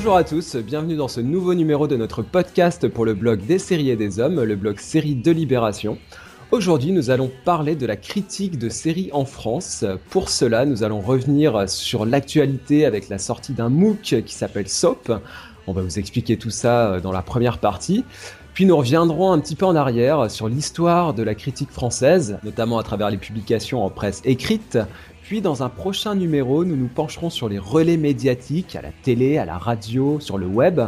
Bonjour à tous, bienvenue dans ce nouveau numéro de notre podcast pour le blog des séries et des hommes, le blog Série de Libération. Aujourd'hui, nous allons parler de la critique de séries en France. Pour cela, nous allons revenir sur l'actualité avec la sortie d'un MOOC qui s'appelle SOAP. On va vous expliquer tout ça euh, dans la première partie. Puis nous reviendrons un petit peu en arrière sur l'histoire de la critique française, notamment à travers les publications en presse écrite, puis dans un prochain numéro, nous nous pencherons sur les relais médiatiques à la télé, à la radio, sur le web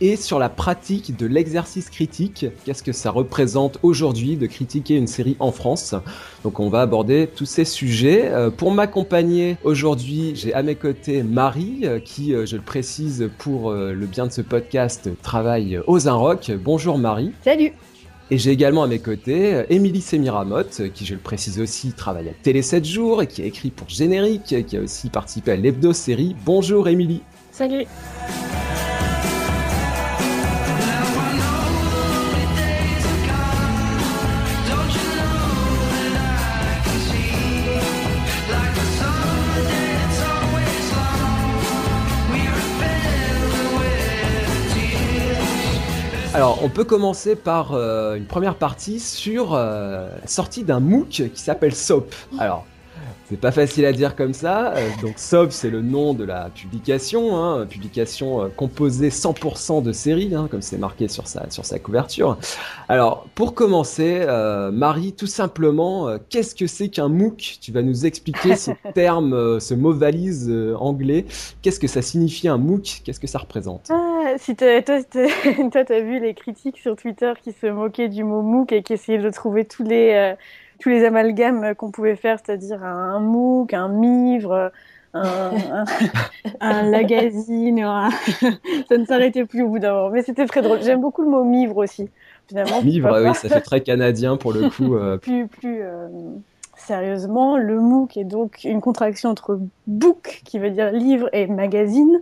et sur la pratique de l'exercice critique. Qu'est-ce que ça représente aujourd'hui de critiquer une série en France? Donc on va aborder tous ces sujets. Euh, pour m'accompagner aujourd'hui, j'ai à mes côtés Marie euh, qui, euh, je le précise pour le bien de ce podcast, travaille aux Inrock. Bonjour Marie. Salut et j'ai également à mes côtés euh, Émilie Semiramotte, euh, qui je le précise aussi travaille à Télé 7 jours et qui a écrit pour Générique, qui a aussi participé à l'hebdo-série. Bonjour Émilie. Salut. Alors, on peut commencer par euh, une première partie sur euh, la sortie d'un MOOC qui s'appelle SOAP. Alors, c'est pas facile à dire comme ça. Euh, donc SOAP, c'est le nom de la publication, hein, publication composée 100% de séries, hein, comme c'est marqué sur sa, sur sa couverture. Alors, pour commencer, Marie, tout simplement, qu'est-ce que c'est qu'un MOOC? Tu vas nous expliquer ce terme, ce mot valise anglais. Qu'est-ce que ça signifie un MOOC? Qu'est-ce que ça représente? Ah, si toi, tu as vu les critiques sur Twitter qui se moquaient du mot MOOC et qui essayaient de trouver tous les, euh, tous les amalgames qu'on pouvait faire, c'est-à-dire un, MOOC, un MIVRE, un, un, magazine, ça ne s'arrêtait plus au bout d'un moment. Mais c'était très drôle. J'aime beaucoup le mot MIVRE aussi. Finalement, MIVRE, oui, ça fait très canadien pour le coup. Euh. plus, plus euh, sérieusement, le MOOC est donc une contraction entre book, qui veut dire livre, et magazine.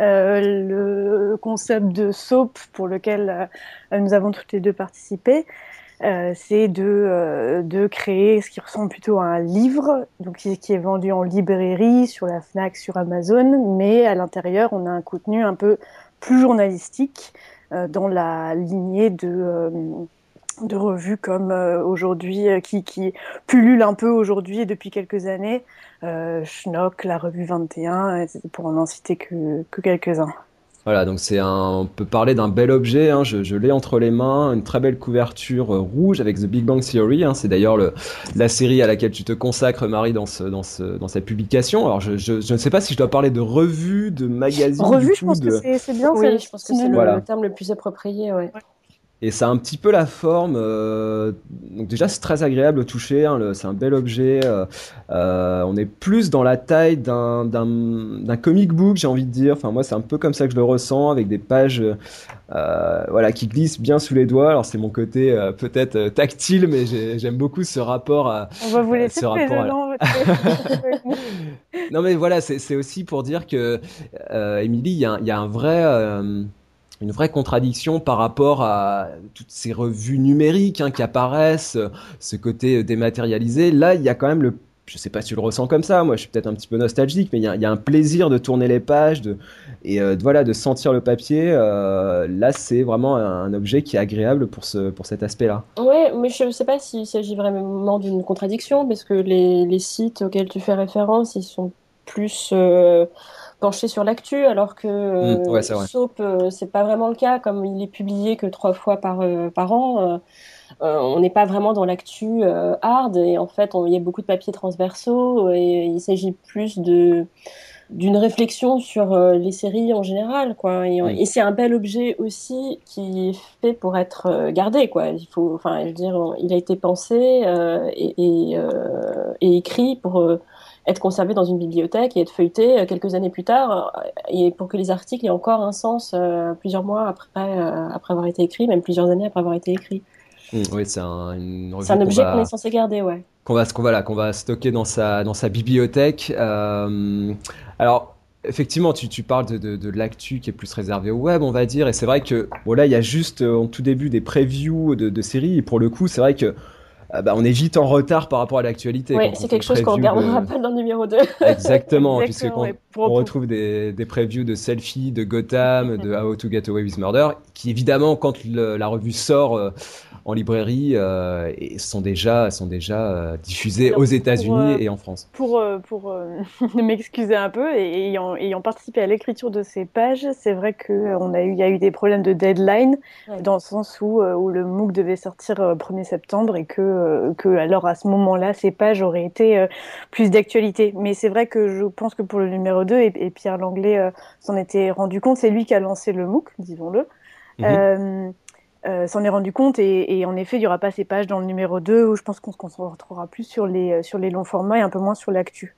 Euh, le concept de soap pour lequel euh, nous avons toutes les deux participé, euh, c'est de, de créer ce qui ressemble plutôt à un livre, donc qui, est vendu en librairie, sur la Fnac, sur Amazon, mais à l'intérieur, on a un contenu un peu plus journalistique dans la lignée de de revues comme aujourd'hui qui, qui pullulent un peu aujourd'hui et depuis quelques années euh, Schnock, la revue 21, pour en citer que, quelques-uns. Voilà, donc c'est un, on peut parler d'un bel objet. Hein, je, l'ai entre les mains, une très belle couverture euh, rouge avec The Big Bang Theory. Hein, c'est d'ailleurs la série à laquelle tu te consacres, Marie, dans ce, dans ce, dans cette publication. Alors je, je, ne sais pas si je dois parler de revue, de magazine. Revue, je pense que c'est bien. Oui, je pense que c'est le, terme le plus approprié. Ouais. Et ça a un petit peu la forme. Euh, donc déjà, c'est très agréable au toucher. Hein, c'est un bel objet. Euh, euh, on est plus dans la taille d'un, comic book, j'ai envie de dire. Enfin, moi, c'est un peu comme ça que je le ressens, avec des pages, voilà, qui glissent bien sous les doigts. Alors, c'est mon côté peut-être tactile, mais j'aime beaucoup ce rapport. À, on va vous laisser ce rapport Non, mais voilà, c'est, aussi pour dire que Émilie, il y, y, a un vrai une vraie contradiction par rapport à toutes ces revues numériques hein, qui apparaissent, ce côté dématérialisé. Là, il y a quand même le je sais pas si tu le ressens comme ça, moi je suis peut-être un petit peu nostalgique, mais il y, a un plaisir de tourner les pages de, et euh, voilà, de sentir le papier. Euh, là, c'est vraiment un, objet qui est agréable pour, ce, pour cet aspect-là. Oui, mais je ne sais pas s'il s'agit vraiment d'une contradiction, parce que les, sites auxquels tu fais référence, ils sont plus... Euh, penché sur l'actu, alors que mmh, ouais, Soap, euh, c'est pas vraiment le cas, comme il est publié que trois fois par, euh, par an. Euh, on n'est pas vraiment dans l'actu hard et en fait il y a beaucoup de papiers transversaux et il s'agit plus de d'une réflexion sur les séries en général quoi et, et c'est un bel objet aussi qui est fait pour être gardé quoi il faut enfin je veux dire il a été pensé et, et, et, écrit pour être conservé dans une bibliothèque et être feuilleté euh, quelques années plus tard, euh, et pour que les articles aient encore un sens euh, plusieurs mois après, après avoir été écrits, même plusieurs années après avoir été écrits. Mmh, oui, c'est un, un objet qu'on est censé garder, ouais. Qu'on va, qu'on va, qu'on va stocker dans sa, dans sa bibliothèque. alors, effectivement, tu, tu parles de, de, de l'actu qui est plus réservé au web, on va dire, et c'est vrai que bon, là, il y a juste en tout début des previews de, de séries, et pour le coup, c'est vrai que bah, on est vite en retard par rapport à l'actualité. Oui, c'est quelque chose qu'on ne regardera pas dans le numéro 2. Exactement, puisque quand on retrouve des, des previews de Selfie, de Gotham, de How to Get Away with Murder, qui évidemment, quand la revue sort, en librairie euh, et sont déjà, sont déjà euh, diffusés aux États-Unis euh, et en France. Pour, pour m'excuser un peu, et ayant, ayant participé à l'écriture de ces pages, c'est vrai qu'il a eu, y a eu des problèmes de deadline, dans le sens où, où le MOOC devait sortir 1er septembre et que, que alors à ce moment-là, ces pages auraient été plus d'actualité. Mais c'est vrai que je pense que pour le numéro 2, et, Pierre Langlais s'en était rendu compte, c'est lui qui a lancé le MOOC, disons-le. Mhm. Euh, s'en est rendu compte et, en effet, il n'y aura pas ces pages dans le numéro 2 où je pense qu'on se retrouvera plus sur les, euh, sur les longs formats et un peu moins sur l'actu.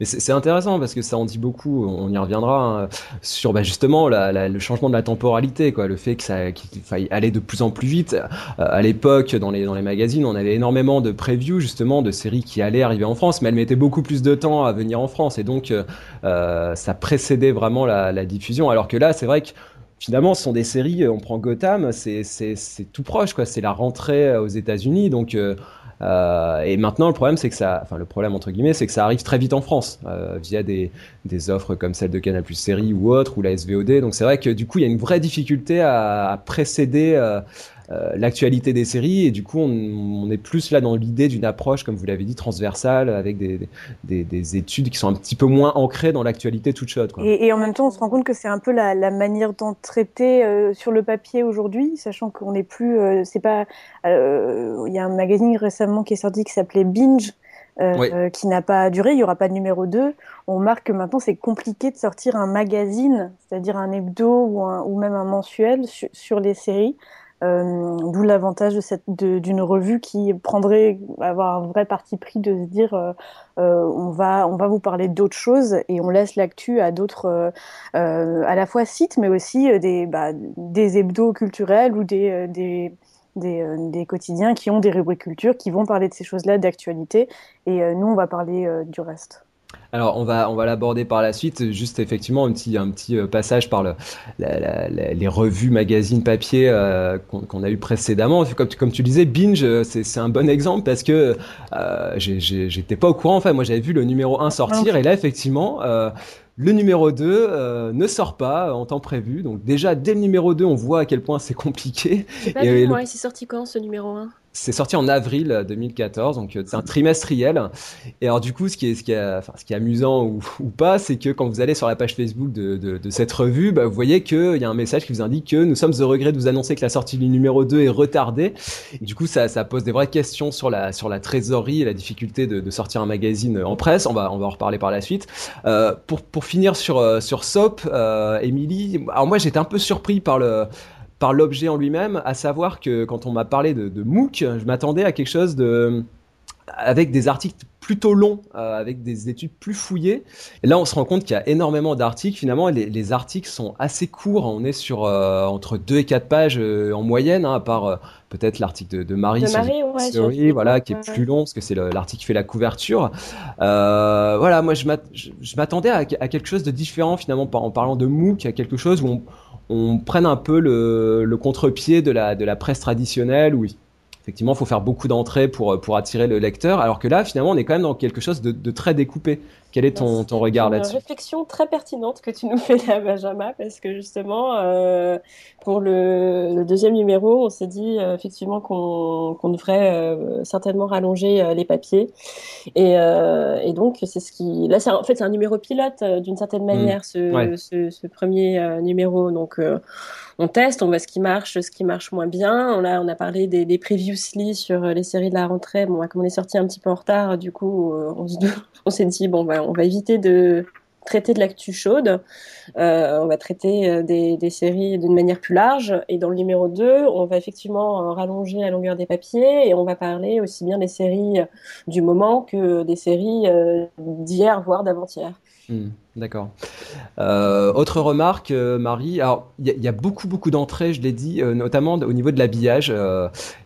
C'est intéressant parce que ça en dit beaucoup, on y reviendra, hein, sur bah, justement le changement de la temporalité, quoi, le fait qu'il faille aller de plus en plus vite. Euh, à l'époque, dans les, magazines, on avait énormément de previews justement de séries qui allaient arriver en France, mais elles mettaient beaucoup plus de temps à venir en France et donc ça précédait vraiment la, diffusion. Alors que là, c'est vrai que finalement, ce sont des séries. Euh, on prend Gotham, c'est tout proche. C'est la rentrée euh, aux États-Unis, donc. Euh, et maintenant, le problème, c'est que ça, enfin, le problème entre guillemets, c'est que ça arrive très vite en France via des, offres comme celle de Canal Série ou autre ou la SVOD. Donc c'est vrai que du coup, il y a une vraie difficulté à, à précéder euh, l'actualité des séries et du coup on, est plus là dans l'idée d'une approche comme vous l'avez dit transversale avec des, des, études qui sont un petit peu moins ancrées dans l'actualité toute chaude. Et, en même temps on se rend compte que c'est un peu la, manière d'en traiter euh, sur le papier aujourd'hui sachant qu'on n'est plus euh, c'est pas il y a un magazine récemment qui est sorti qui s'appelait Binge qui n'a pas duré, il n'y aura pas de numéro 2. On marque que maintenant c'est compliqué de sortir un magazine, c'est-à-dire un hebdo ou, ou même un mensuel sur les séries, euh, d'où l'avantage d'une revue qui prendrait avoir un vrai parti pris de se dire euh, euh, on va on va vous parler d'autres choses et on laisse l'actu à d'autres à la fois sites mais aussi des bah, des hebdos culturels ou des, quotidiens qui ont des rubriques culture, qui vont parler de ces choses-là d'actualité, et nous, on va parler du reste. Alors on va on va l'aborder par la suite. Juste effectivement un petit un petit euh, passage par le, les revues, magazines, papier euh, qu'on a eu précédemment. Comme tu, comme tu disais, Binge euh, c'est un bon exemple parce que euh, j'étais pas au courant. Enfin moi j'avais vu le numéro 1 sortir et là effectivement le numéro 2 ne sort pas en temps prévu. Donc déjà dès le numéro 2 on voit à quel point c'est compliqué. Pas et, vu, moi, il s'est sorti quand ce numéro 1 c'est sorti en avril 2014, donc euh, c'est un trimestriel. Et alors du coup, ce qui est, ce qui est, enfin, ce qui est amusant ou, ou pas, c'est que quand vous allez sur la page Facebook de, de, de cette revue, bah, vous voyez qu'il y a un message qui vous indique que nous sommes au regret de vous annoncer que la sortie du numéro 2 est retardée. Et du coup, ça, ça pose des vraies questions sur la, sur la trésorerie et la difficulté de, de sortir un magazine en presse. On va, on va en reparler par la suite. Euh, pour, pour finir sur, euh, sur Soap, euh, Emily, alors moi j'étais un peu surpris par le par l'objet en lui-même, à savoir que quand on m'a parlé de, de MOOC, je m'attendais à quelque chose de avec des articles plutôt longs, euh, avec des études plus fouillées. Et là, on se rend compte qu'il y a énormément d'articles. Finalement, les, les, articles sont assez courts. On est sur euh, entre 2 et 4 pages euh, en moyenne, hein, à part peut-être l'article de, de, Marie, sur ouais, voilà, qui est plus long, parce que c'est l'article qui fait la couverture. voilà, moi, je m'attendais à, à, quelque chose de différent, finalement, en parlant de MOOC, à quelque chose où on, on prenne un peu le, contre-pied de la, presse traditionnelle où effectivement, il faut faire beaucoup d'entrées pour, pour attirer le lecteur, alors que là, finalement, on est quand même dans quelque chose de, de très découpé. Quel est ton, ton regard là-dessus? C'est une réflexion très pertinente que tu nous fais là, Benjamin, parce que justement, euh, pour le, le, deuxième numéro, on s'est dit euh, effectivement qu'on qu'on devrait euh, certainement rallonger euh, les papiers. Et, euh, et donc, c'est ce qui... Là, en fait, c'est un numéro pilote d'une certaine mmh. manière, ce, ce, ce, premier numéro. Donc, on teste, on voit ce qui marche, ce qui marche moins bien. On a, on a parlé des, des previously sur les séries de la rentrée. Bon, comme on est sorti un petit peu en retard, du coup, on s'est dit, bon, bah, on va éviter de traiter de l'actu chaude. Euh, on va traiter euh, des, des séries d'une manière plus large. Et dans le numéro 2, on va effectivement euh, rallonger la longueur des papiers et on va parler aussi bien des séries du moment que des séries d'hier, voire d'avant-hier. Hmm, d'accord. Euh, autre remarque, euh, Marie. Alors, il y, a beaucoup, beaucoup d'entrées, je l'ai dit, euh, notamment au niveau de l'habillage.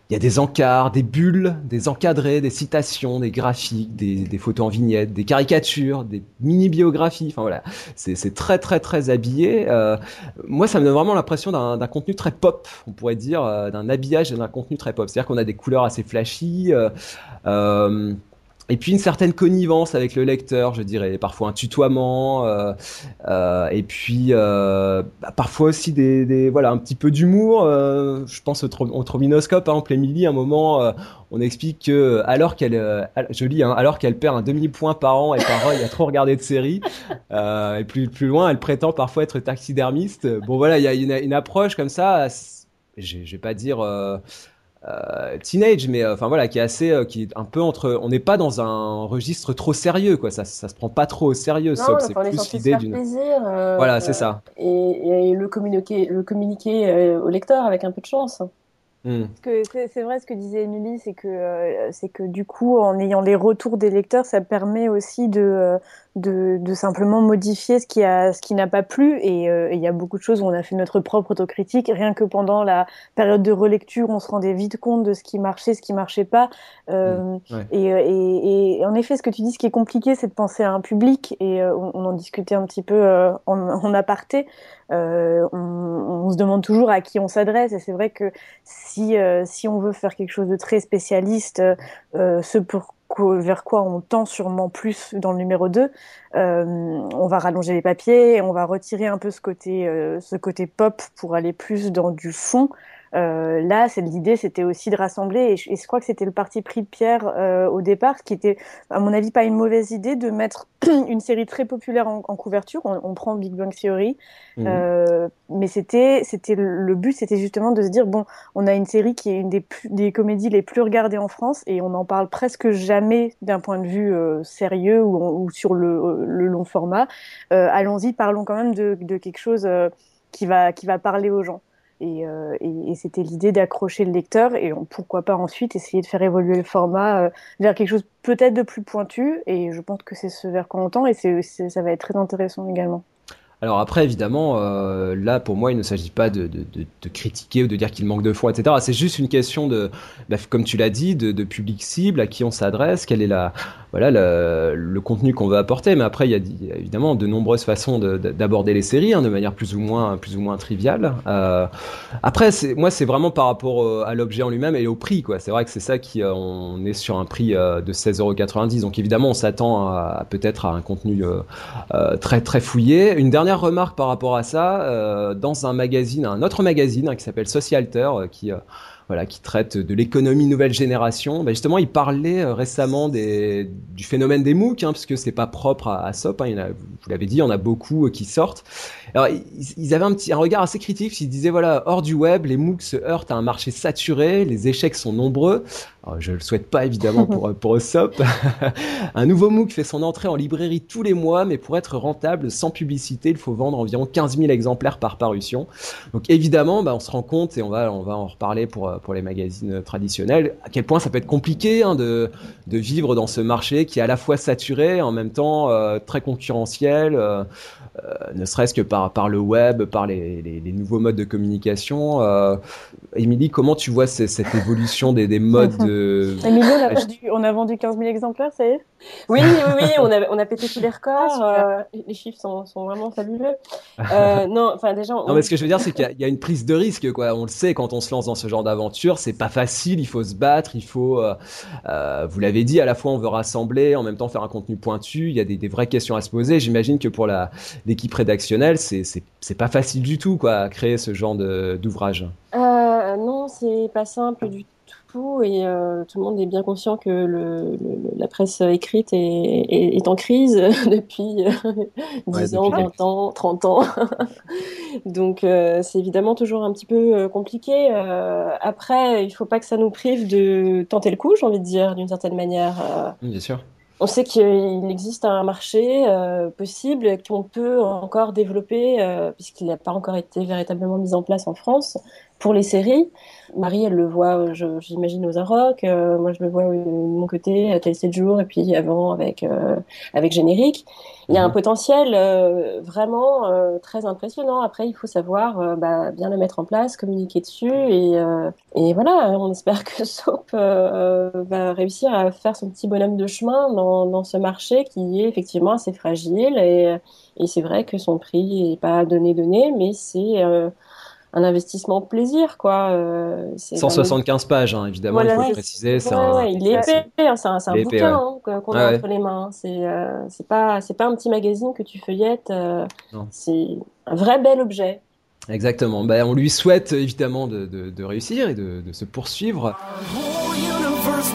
Il y a des encarts, des bulles, des encadrés, des citations, des graphiques, des, photos en vignettes, des caricatures, des mini-biographies. Enfin voilà, c'est très, très, très habillé. moi, ça me donne vraiment l'impression d'un contenu très pop, on pourrait dire, d'un habillage et d'un contenu très pop. C'est-à-dire qu'on a des couleurs assez flashy. Et puis une certaine connivence avec le lecteur, je dirais, parfois un tutoiement, euh, euh, et puis euh, bah, parfois aussi des, des, voilà un petit peu d'humour. Euh, je pense au, au Trominoscope, par exemple, Emily, à un moment, euh, on explique que alors qu'elle, euh, je lis, hein, alors qu'elle perd un demi point par an et par il a trop regardé de séries. et plus plus loin, elle prétend parfois être taxidermiste. Bon voilà, il y a une, une approche comme ça. Je, je vais pas dire euh, teenage, mais euh, enfin voilà, qui est assez, euh, qui est un peu entre. On n'est pas dans un registre trop sérieux, quoi. Ça, ça se prend pas trop au sérieux. c'est plus l'idée d'une. plaisir. voilà, c'est ça. Et, le communiquer, le communiquer au lecteur avec un peu de chance. Hmm. C'est vrai ce que disait Émilie, c'est que c'est que du coup, en ayant les retours des lecteurs, ça permet aussi de de, de, simplement modifier ce qui a ce qui n'a pas plu. Euh, et il y a beaucoup de choses où on a fait notre propre autocritique. Rien que pendant la période de relecture on se rendait vite compte de ce qui marchait ce qui marchait pas. Euh, mmh, et, et, et, en effet ce que tu dis ce qui est compliqué c'est de penser à un public. Et euh, on, en discutait un petit peu euh, en, en, aparté. On, on, se demande toujours à qui on s'adresse. Et c'est vrai que si si on veut faire quelque chose de très spécialiste ce pour vers quoi on tend sûrement plus dans le numéro 2. Euh, on va rallonger les papiers, on va retirer un peu ce côté, euh, ce côté pop pour aller plus dans du fond. Euh, là, l'idée, c'était aussi de rassembler, et je, crois que c'était le parti pris de Pierre euh, au départ, qui était, à mon avis, pas une mauvaise idée de mettre une série très populaire en, couverture. On, prend Big Bang Theory, mhm. euh, mais c'était, c'était le but, c'était justement de se dire bon, on a une série qui est une des, des comédies les plus regardées en France, et on en parle presque jamais d'un point de vue euh, sérieux ou, ou, sur le, le, long format. Euh, allons-y, parlons quand même de, de quelque chose qui va, qui va parler aux gens. Euh, et, c'était l'idée d'accrocher le lecteur et pourquoi pas ensuite essayer de faire évoluer le format euh, vers quelque chose peut-être de plus pointu. Et je pense que c'est ce vers quoi on tend et ça va être très intéressant également. Alors après, évidemment, euh, là, pour moi, il ne s'agit pas de, critiquer ou de dire qu'il manque de fond, etc. C'est juste une question de, bah, comme tu l'as dit, de, public cible, à qui on s'adresse, quelle est la, voilà, le contenu qu'on veut apporter. Mais après, il y a évidemment de nombreuses façons d'aborder les séries, hein, de manière plus ou moins, plus ou moins triviale. Euh, après, moi, c'est vraiment par rapport à l'objet en lui-même et au prix. C'est vrai que c'est ça qui, euh, on est sur un prix euh, de 16,90€. Donc évidemment, on s'attend à, peut-être à un contenu euh, très très fouillé. Une dernière remarque par rapport à ça, euh, dans un magazine, un autre magazine hein, qui s'appelle Socialter, euh, qui euh, voilà, qui traite de l'économie nouvelle génération. Bah justement, il parlait récemment des, du phénomène des MOOC, hein, puisque c'est pas propre à, à SOP. Hein, il a, vous l'avez dit, il y en a beaucoup qui sortent. Alors, ils, avaient un petit un regard assez critique. Ils disaient voilà, hors du web, les MOOC se heurtent à un marché saturé, les échecs sont nombreux. Alors, je le souhaite pas évidemment pour pour SOP. un nouveau MOOC fait son entrée en librairie tous les mois, mais pour être rentable sans publicité, il faut vendre environ 15 000 exemplaires par parution. Donc évidemment, bah, on se rend compte et on va on va en reparler pour pour les magazines traditionnels à quel point ça peut être compliqué hein, de de vivre dans ce marché qui est à la fois saturé en même temps euh, très concurrentiel. Euh, euh, ne serait-ce que par, par le web, par les, les, nouveaux modes de communication. Euh, Émilie, comment tu vois cette évolution des, des modes de... Émilie, on, a vendu 15 000 exemplaires, ça y est? Oui, oui, oui, on a, on a pété tous les records. Ah, euh, les chiffres sont, sont vraiment fabuleux. non, enfin déjà... Non, mais ce que je veux dire, c'est qu'il y, y, a une prise de risque, quoi. On le sait, quand on se lance dans ce genre c'est pas facile, il faut se battre, il faut... vous l'avez dit, à la fois on veut rassembler, en même temps faire un contenu pointu, il y a des, des vraies questions à se poser. J'imagine que pour l'équipe rédactionnelle, c'est pas facile du tout quoi, à créer ce genre d'ouvrage. Euh, non, c'est pas simple du tout et euh, tout le monde est bien conscient que le, la presse écrite est, est, en crise depuis 10 ans, 20 ans, 30 ans. Donc euh, c'est évidemment toujours un petit peu euh, compliqué. après, il faut pas que ça nous prive de tenter le coup, j'ai envie de dire, d'une certaine manière. Bien sûr on sait qu'il existe un marché euh, possible qu'on peut encore développer, euh, puisqu'il n'a pas encore été véritablement mis en place en France. Pour les séries. Marie, elle le voit, j'imagine, aux Arocs. Euh, moi, je le vois de mon côté, à tel 7 jours, et puis avant avec, euh, avec Générique. Il y a un mhm. potentiel euh, vraiment très impressionnant. Après, il faut savoir bah, bien le mettre en place, communiquer dessus. Et, et voilà, on espère que Soap va réussir à faire son petit bonhomme de chemin dans, dans ce marché qui est effectivement assez fragile. Et, et c'est vrai que son prix n'est pas donné donné, mais c'est un investissement plaisir, quoi. 175 euh, pages, hein, évidemment, il faut le préciser. c'est un... il est épais, hein, c'est un, un bouquin hein, qu'on a entre les mains. C'est euh, pas un petit magazine que tu feuillettes. Euh, c'est un vrai bel objet. Exactement. Ben, on lui souhaite évidemment de, de, de réussir et de, de se poursuivre.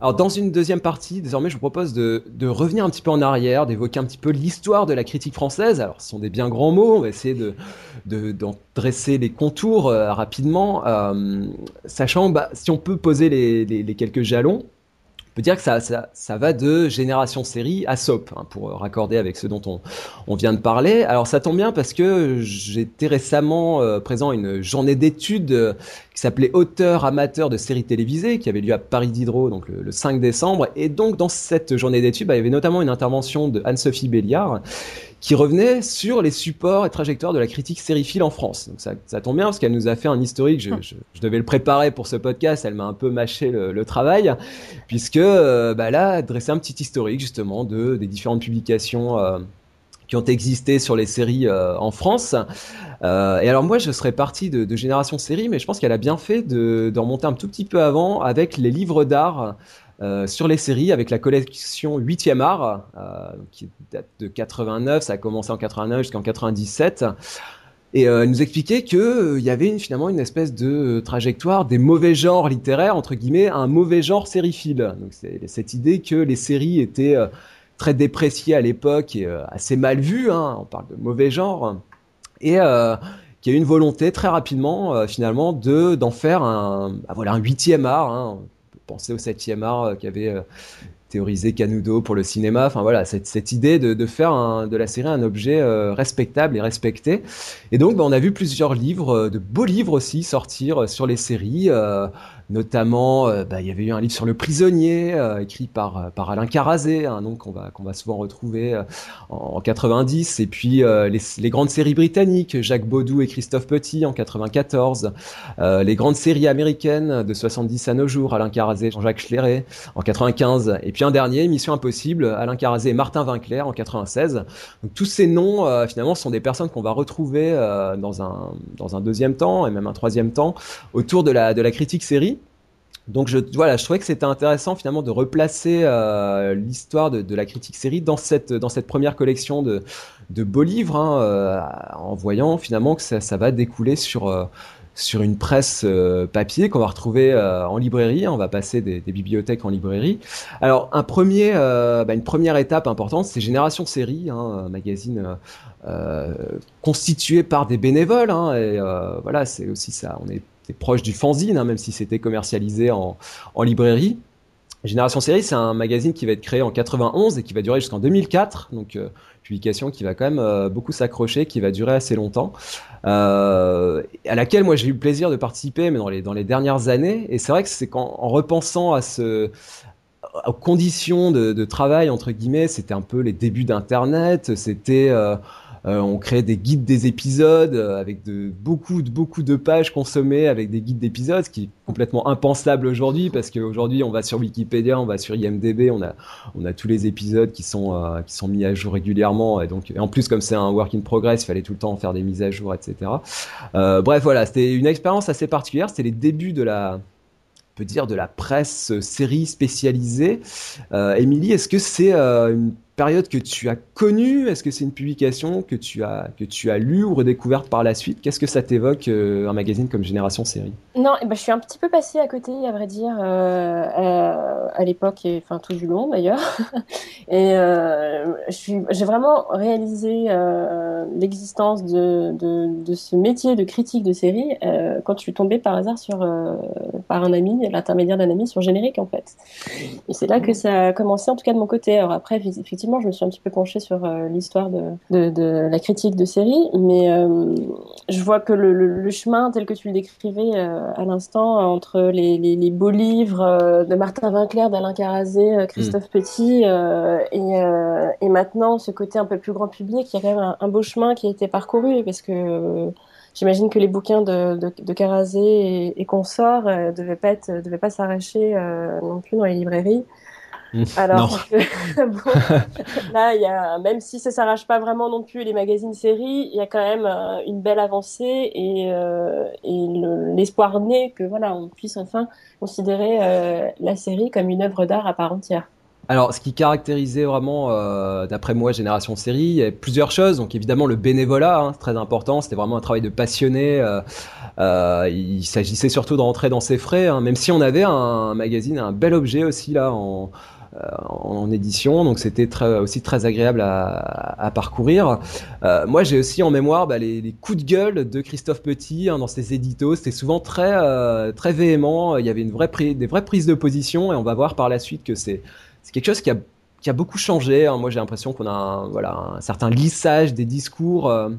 Alors dans une deuxième partie, désormais je vous propose de, revenir un petit peu en arrière, d'évoquer un petit peu l'histoire de la critique française. Alors ce sont des bien grands mots, on va essayer de d'en dresser les contours euh, rapidement, euh, sachant bah, si on peut poser les quelques jalons on peut dire que ça, ça, ça, va de génération série à SOP, hein, pour raccorder avec ce dont on, on, vient de parler. Alors ça tombe bien parce que j'étais récemment euh, présent à une journée d'études euh, qui s'appelait Auteur amateur de séries télévisées, qui avait lieu à Paris Diderot donc le, 5 décembre. Et donc dans cette journée d'études, bah, il y avait notamment une intervention de Anne-Sophie Béliard qui revenait sur les supports et trajectoires de la critique sériephile en France. Donc ça, tombe bien parce qu'elle nous a fait un historique. Je, devais le préparer pour ce podcast. Elle m'a un peu mâché le, travail, puisque euh, bah là, a dressé un petit historique justement de des différentes publications. Euh, qui ont existé sur les séries euh, en France. Euh, et alors moi, je serais parti de, Génération Série, mais je pense qu'elle a bien fait de, de, remonter un tout petit peu avant avec les livres d'art euh, sur les séries avec la collection 8e art, euh, qui date de 89, ça a commencé en 89 jusqu'en 97. Et euh, nous expliquait qu'il y avait finalement une espèce de trajectoire des mauvais genres littéraires, entre guillemets, un mauvais genre sériephile. Donc c'est cette idée que les séries étaient très dépréciées à l'époque et assez mal vues, hein, on parle de mauvais genre, et qu'il y a eu une volonté très rapidement finalement de d'en faire un, bah, voilà, un huitième art. Hein, penser au 7e art euh, qui avait euh, théorisé Canudo pour le cinéma. Enfin voilà, cette, cette idée de, de faire de la série un objet euh, respectable et respecté. Et donc, bah, on a vu plusieurs livres, de beaux livres aussi sortir sur les séries. Notamment, euh, bah, il y avait eu un livre sur le prisonnier, euh, écrit par, euh, par Alain Carazé, un nom qu'on va, qu'on va souvent retrouver en, en, 90. Et puis les, les, grandes séries britanniques, Jacques Baudou et Christophe Petit en 94. les grandes séries américaines de 70 à nos jours, Alain Carazé, Jean-Jacques Schleré en 95. Et puis un dernier, Mission Impossible, Alain Carazé et Martin Winkler en 96. Donc tous ces noms, finalement, sont des personnes qu'on va retrouver dans, un, dans un deuxième temps et même un troisième temps autour de la, de la critique série. Donc je, voilà, je trouvais que c'était intéressant finalement de replacer euh, l'histoire de, la critique série dans cette, dans cette première collection de, de beaux livres, hein, euh, en voyant finalement que ça, ça va découler sur, euh, sur une presse papier qu'on va retrouver en librairie. On va passer des, bibliothèques en librairie. Alors un premier, bah, une première étape importante, c'est Génération Série, hein, un magazine constitué par des bénévoles. Hein, et voilà, c'est aussi ça. On est proche du fanzine, hein, même si c'était commercialisé en, librairie. Génération Série, c'est un magazine qui va être créé en 91 et qui va durer jusqu'en 2004, donc euh, publication qui va quand même euh, beaucoup s'accrocher, qui va durer assez longtemps, euh, à laquelle moi j'ai eu le plaisir de participer, mais dans les dans les dernières années. Et c'est vrai que c'est qu'en en repensant à ce aux conditions de, de travail entre guillemets, c'était un peu les débuts d'Internet, c'était euh, on crée des guides des épisodes euh, avec de, beaucoup, de, beaucoup de pages consommées avec des guides d'épisodes, ce qui est complètement impensable aujourd'hui parce qu'aujourd'hui on va sur Wikipédia, on va sur IMDb, on a, on a tous les épisodes qui sont, euh, qui sont mis à jour régulièrement et donc en plus comme c'est un work in progress, il fallait tout le temps faire des mises à jour, etc. bref voilà, c'était une expérience assez particulière, c'était les débuts de la peut dire de la presse série spécialisée. Émilie, est-ce que c'est une période que tu as connue Est-ce que c'est une publication que tu as que tu as lue ou redécouverte par la suite? Qu'est-ce que ça t'évoque un magazine comme Génération Série? Non, eh ben, je suis un petit peu passée à côté, à vrai dire, à, l'époque et enfin tout du long d'ailleurs. et j'ai vraiment réalisé l'existence de, de, de, ce métier de critique de série quand je suis tombée par hasard sur par un ami, l'intermédiaire d'un ami sur générique en fait. Et c'est là que ça a commencé, en tout cas de mon côté. Alors après, effectivement, je me suis un petit peu penchée sur euh, l'histoire de, de, la critique de série, mais euh, je vois que le, le, chemin tel que tu le décrivais euh, à l'instant, entre les, les, beaux livres de Martin Winkler, d'Alain Carazé, Christophe mm. Petit, et, et, maintenant ce côté un peu plus grand public, il y a quand même un, un beau chemin qui a été parcouru, parce que J'imagine que les bouquins de, de, de Carazé et, et consorts euh, devaient pas être, devaient pas s'arracher non plus dans les librairies. Alors bon, là, y a, même si ça s'arrache pas vraiment non plus les magazines séries, il y a quand même euh, une belle avancée et, euh, et l'espoir né que voilà, on puisse enfin considérer euh, la série comme une œuvre d'art à part entière. Alors, ce qui caractérisait vraiment, euh, d'après moi, Génération Série, il y avait plusieurs choses. Donc, évidemment, le bénévolat, hein, c'est très important. C'était vraiment un travail de passionné. Euh, euh, il s'agissait surtout de rentrer dans ses frais, hein, même si on avait un magazine, un bel objet aussi là en, en édition, donc c'était aussi très agréable à, parcourir. Euh, moi, j'ai aussi en mémoire bah, les, coups de gueule de Christophe Petit hein, dans ses éditos. C'était souvent très, euh, très véhément. Il y avait une vraie des vraies prises de position, et on va voir par la suite que c'est quelque chose qui a, qui a beaucoup changé. Hein. Moi, j'ai l'impression qu'on a un, voilà, un certain lissage des discours euh,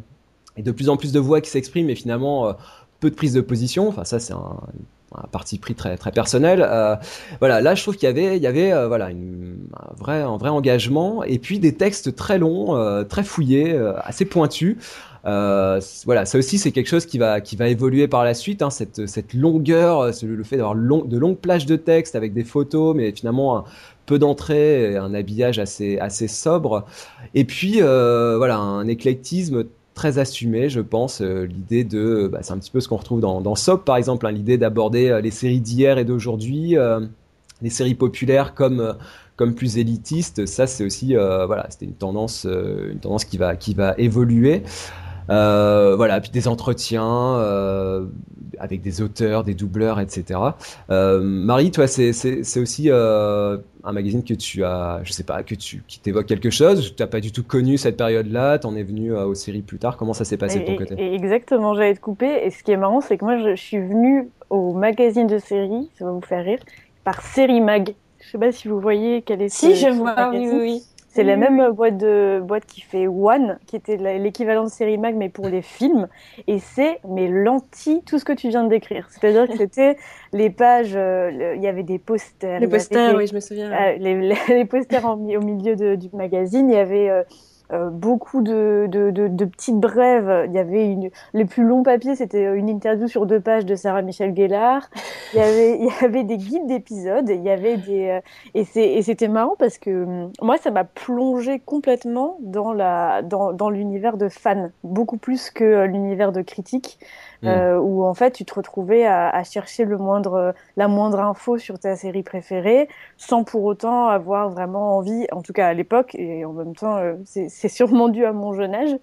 et de plus en plus de voix qui s'expriment, et finalement euh, peu de prise de position. Enfin, ça, c'est un, un, parti pris très très personnel. Euh, voilà, là, je trouve qu'il y avait, il y avait voilà une, un vrai un vrai engagement, et puis des textes très longs, très fouillés, assez pointus. Euh, voilà, ça aussi c'est quelque chose qui va qui va évoluer par la suite. Hein, cette cette longueur, le fait d'avoir de longues plages de texte avec des photos, mais finalement un, peu d'entrée, un habillage assez, assez sobre. Et puis, euh, voilà, un éclectisme très assumé, je pense. Euh, l'idée de, bah, c'est un petit peu ce qu'on retrouve dans, dans SOP, par exemple, hein, l'idée d'aborder euh, les séries d'hier et d'aujourd'hui, les séries populaires comme comme plus élitistes. Ça, c'est aussi, voilà, c'était une tendance, une tendance qui va qui va évoluer. Voilà, puis des entretiens, avec des auteurs, des doubleurs, etc. Euh, Marie, toi, c'est aussi euh, un magazine que tu as, je sais pas, que tu, qui t'évoque quelque chose? Tu n'as pas du tout connu cette période-là? Tu en es venu euh, aux séries plus tard? Comment ça s'est passé de ton côté? Exactement, j'allais te couper. Et ce qui est marrant, c'est que moi, je, suis venue au magazine de séries, ça va vous faire rire, par Série Mag. Je sais pas si vous voyez quel est. Si, je vois, oui, oui. C'est la même boîte de boîte qui fait One, qui était l'équivalent de série mag mais pour les films, et c'est mais l'anti tout ce que tu viens de décrire. C'est-à-dire que c'était les pages, euh, il y avait des posters. Les posters, oui, je me souviens. Euh, les, posters au milieu du magazine, il y avait euh, euh, beaucoup de, de, de, petites brèves. Il y avait une, les plus longs papiers, c'était une interview sur deux pages de Sarah Michel Gellar. Il y avait, il y avait des guides d'épisodes. Il y avait des euh, et c'était marrant parce que hum, moi ça m'a plongé complètement dans la dans, dans l'univers de fan, beaucoup plus que euh, l'univers de critique. Mm. euh, où en fait tu te retrouvais à, à, chercher le moindre, la moindre info sur ta série préférée, sans pour autant avoir vraiment envie, en tout cas à l'époque, et en même temps euh, c'est sûrement dû à mon jeune âge,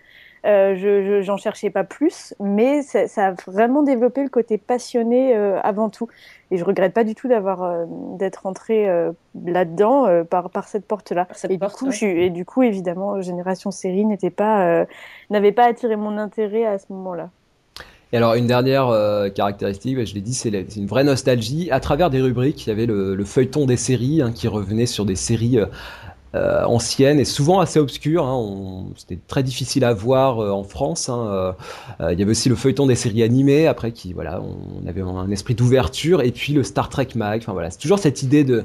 euh, je j'en cherchais pas plus, mais ça, ça, a vraiment développé le côté passionné euh, avant tout. Et je regrette pas du tout d'avoir euh, d'être entrée euh, là-dedans par par cette porte-là. Et, du coup, et du coup, évidemment, Génération Série n'était pas n'avait pas attiré mon intérêt à ce moment-là. Et alors une dernière euh, caractéristique, bah, je l'ai dit, c'est une vraie nostalgie. À travers des rubriques, il y avait le, le feuilleton des séries hein, qui revenait sur des séries euh, ancienne et souvent assez obscure. Hein. C'était très difficile à voir euh, en France. Hein. Euh, euh, il y avait aussi le feuilleton des séries animées, après qui voilà, on avait un esprit d'ouverture, et puis le Star Trek Mag. Enfin voilà, c'est toujours cette idée de,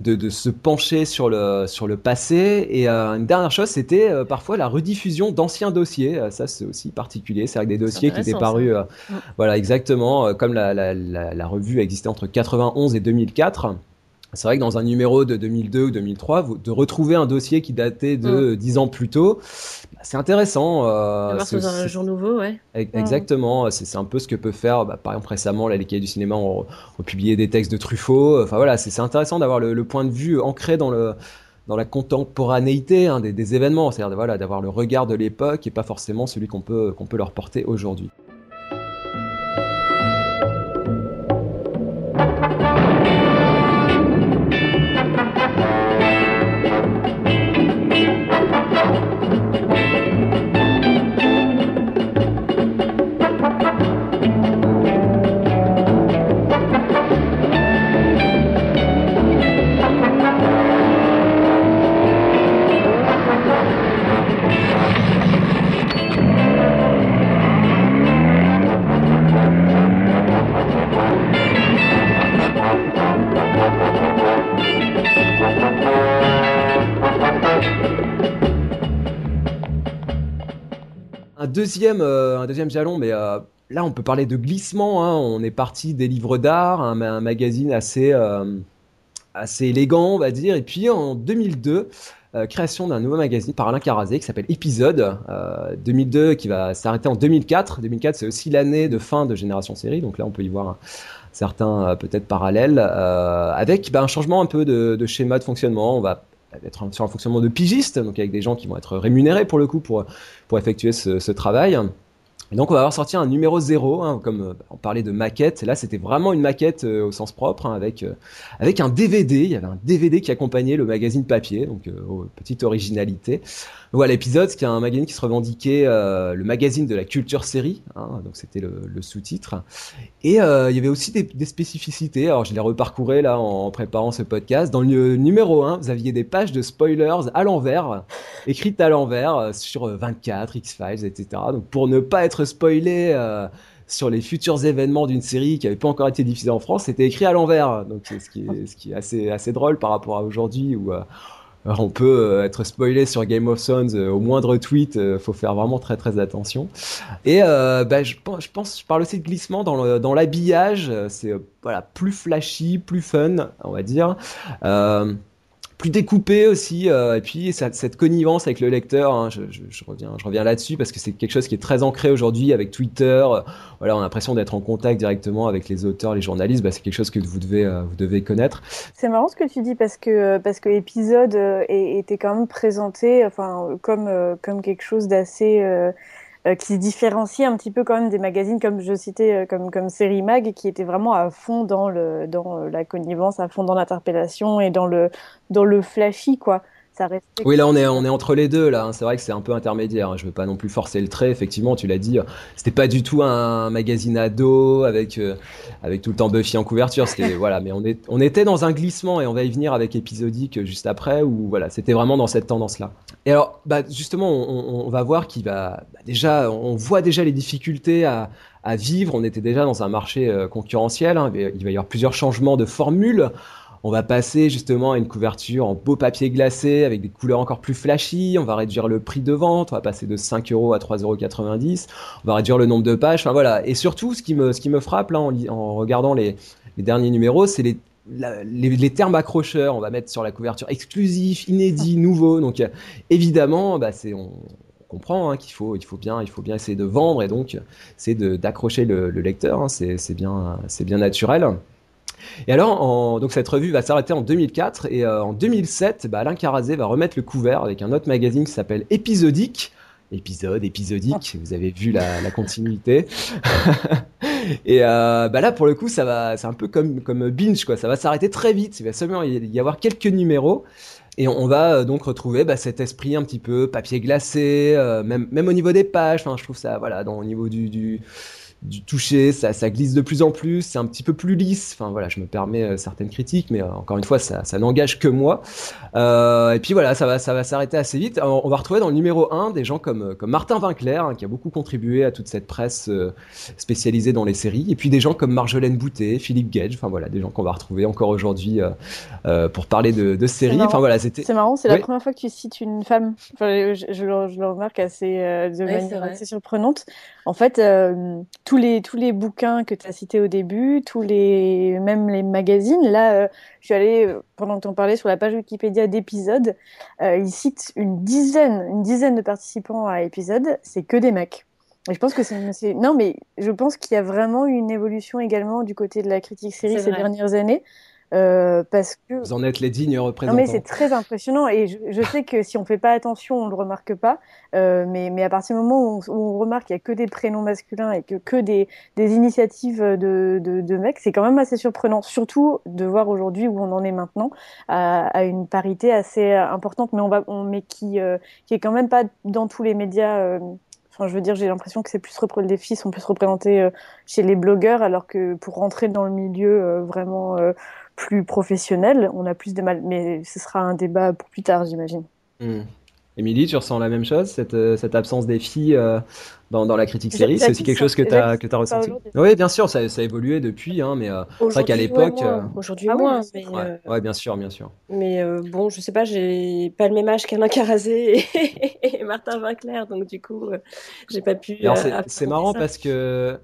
de, de, se pencher sur le sur le passé. Et une dernière chose, c'était parfois la rediffusion d'anciens dossiers. ça, c'est aussi particulier. C'est avec des dossiers qui étaient parus, mm. voilà, exactement, comme la, la, la, la revue existait entre 91 et 2004 c'est vrai que dans un numéro de 2002 ou 2003, de retrouver un dossier qui datait de mm. 10 ans plus tôt, bah, c'est intéressant. Euh, c'est un jour nouveau, ouais. Exactement, c'est un peu ce que peut faire, bah, par exemple récemment, la Ligue du cinéma ont, publié des textes de Truffaut. Enfin voilà, c'est intéressant d'avoir le, point de vue ancré dans le dans la contemporanéité hein, des, des, événements, c'est-à-dire voilà, d'avoir le regard de l'époque et pas forcément celui qu'on peut, qu'on peut leur porter aujourd'hui. Deuxième, euh, un deuxième jalon, mais euh, là on peut parler de glissement. Hein. On est parti des livres d'art, un, magazine assez, euh, assez élégant, on va dire. Et puis en 2002, création d'un nouveau magazine par Alain Carazé qui s'appelle Épisode. 2002 qui va s'arrêter en 2004. 2004 c'est aussi l'année de fin de Génération Série, donc là on peut y voir certains peut-être parallèles, avec bah, un changement un peu de, de, schéma de fonctionnement. On va être sur un fonctionnement de pigiste, donc avec des gens qui vont être rémunérés pour le coup pour, effectuer ce travail. Et donc on va avoir sorti un numéro 0, hein, comme euh, on parlait de maquette. Là c'était vraiment une maquette euh, au sens propre, hein, avec euh, avec un DVD. Il y avait un DVD qui accompagnait le magazine papier, donc petite originalité. Voilà l'épisode, qui est un magazine qui se revendiquait le magazine de la culture série, hein, donc c'était le, sous-titre. Et il y avait aussi des, spécificités. Alors je les reparcourais là en, préparant ce podcast. Dans le numéro 1, vous aviez des pages de spoilers à l'envers, écrites à l'envers sur 24 X-Files, etc. Donc pour ne pas être spoiler euh, sur les futurs événements d'une série qui n'avait pas encore été diffusée en France, c'était écrit à l'envers. Donc, ce ce qui est assez, assez drôle par rapport à aujourd'hui où euh, on peut euh, être spoilé sur Game of Thrones au moindre tweet. faut faire vraiment très très attention. Et bah, je, pense, je pense, je parle aussi de glissement dans l'habillage. c'est voilà plus flashy, plus fun, on va dire plus découpé aussi euh, et puis cette connivence avec le lecteur hein, je, reviens je reviens là-dessus parce que c'est quelque chose qui est très ancré aujourd'hui avec Twitter. Euh, voilà on a l'impression d'être en contact directement avec les auteurs les journalistes. Bah, c'est quelque chose que vous devez euh, vous devez connaître. C'est marrant ce que tu dis parce que parce que l'épisode était quand même présenté enfin comme comme quelque chose d'assez euh, qui se différencie un petit peu quand même des magazines comme je citais euh, comme comme Série Mag qui était vraiment à fond dans le dans euh, la connivence, à fond dans l'interpellation et dans le dans le flashy quoi. Oui, là on est on est entre les deux là. Hein. C'est vrai que c'est un peu intermédiaire. Hein. Je veux pas non plus forcer le trait. Effectivement, tu l'as dit, c'était pas du tout un magazine ado avec euh, avec tout le temps Buffy en couverture. C'était voilà, mais on est on était dans un glissement et on va y venir avec épisodique juste après où voilà, c'était vraiment dans cette tendance là. Et alors, bah justement, on, on va voir qu'il va bah, déjà, on voit déjà les difficultés à à vivre. On était déjà dans un marché euh, concurrentiel. Hein. Il va y avoir plusieurs changements de formules. On va passer justement à une couverture en beau papier glacé avec des couleurs encore plus flashy. On va réduire le prix de vente. On va passer de 5 euros à 3,90 euros. On va réduire le nombre de pages. Enfin voilà. Et surtout, ce qui me, ce qui me frappe là en, regardant les, derniers numéros, c'est les, les, termes accrocheurs, on va mettre sur la couverture exclusif, inédit, nouveau. Donc évidemment, bah, c'est on, comprend hein, qu'il faut, faut bien, il faut bien essayer de vendre et donc c'est d'accrocher le, le, lecteur. Hein, c'est bien, c'est bien naturel. Et alors, donc cette revue va s'arrêter en 2004 et euh, en 2007, bah, Alain Carazé va remettre le couvert avec un autre magazine qui s'appelle Épisodique. Épisode, épisodique, vous avez vu la, continuité. et euh, bah là, pour le coup, ça va, c'est un peu comme comme binge quoi. Ça va s'arrêter très vite. Il va seulement y avoir quelques numéros. Et on va euh, donc retrouver bah, cet esprit un petit peu papier glacé, même, même au niveau des pages. Je trouve ça, voilà, au niveau du du toucher, ça, ça, glisse de plus en plus, c'est un petit peu plus lisse. Enfin voilà, je me permets euh, certaines critiques, mais euh, encore une fois, ça, ça n'engage que moi. Euh, et puis voilà, ça va, ça va s'arrêter assez vite. on va retrouver dans le numéro 1 des gens comme, comme Martin Vinclair, hein, qui a beaucoup contribué à toute cette presse spécialisée dans les séries, et puis des gens comme Marjolaine Boutet, Philippe Gage, enfin voilà, des gens qu'on va retrouver encore aujourd'hui pour parler de, de séries. Enfin voilà, c'était. C'est marrant, c'est la première fois que tu cites une femme. Enfin, je, je, le, remarque assez de manière assez surprenante. En fait, tous les tous les bouquins que tu as cités au début, tous les même les magazines. Là, euh, je suis allée euh, pendant que tu en parlais sur la page Wikipédia d'épisodes. Euh, ils citent une dizaine une dizaine de participants à épisodes. C'est que des mecs. Et je pense que c'est non, mais je pense qu'il y a vraiment une évolution également du côté de la critique série ces dernières années. Euh, parce que vous en êtes les dignes représentants. Non mais c'est très impressionnant et je, sais que si on fait pas attention, on le remarque pas. Euh, mais, mais à partir du moment où on, remarque qu'il y a que des prénoms masculins et que que des, des initiatives de, de, de mecs, c'est quand même assez surprenant. Surtout de voir aujourd'hui où on en est maintenant à, à une parité assez importante, mais on va, on, mais qui euh, qui est quand même pas dans tous les médias. Euh, Enfin, je veux dire, j'ai l'impression que c'est plus les filles sont plus représentées euh, chez les blogueurs, alors que pour rentrer dans le milieu euh, vraiment euh, plus professionnel, on a plus de mal. Mais ce sera un débat pour plus tard, j'imagine. Hmm. Émilie, tu ressens la même chose, cette, euh, cette absence des filles euh, dans, dans, la critique série? C'est aussi quelque chose que tu as, que as ressenti? Oui, bien sûr, ça, ça, a évolué depuis, hein, mais euh, c'est vrai qu'à l'époque. Aujourd'hui, ah moins. mais, ouais, bien sûr, bien sûr. Mais bon, je sais pas, j'ai pas le même âge qu'Alain Carazé et, et, Martin Vinclair, donc du coup, j'ai pas pu. c'est marrant parce que,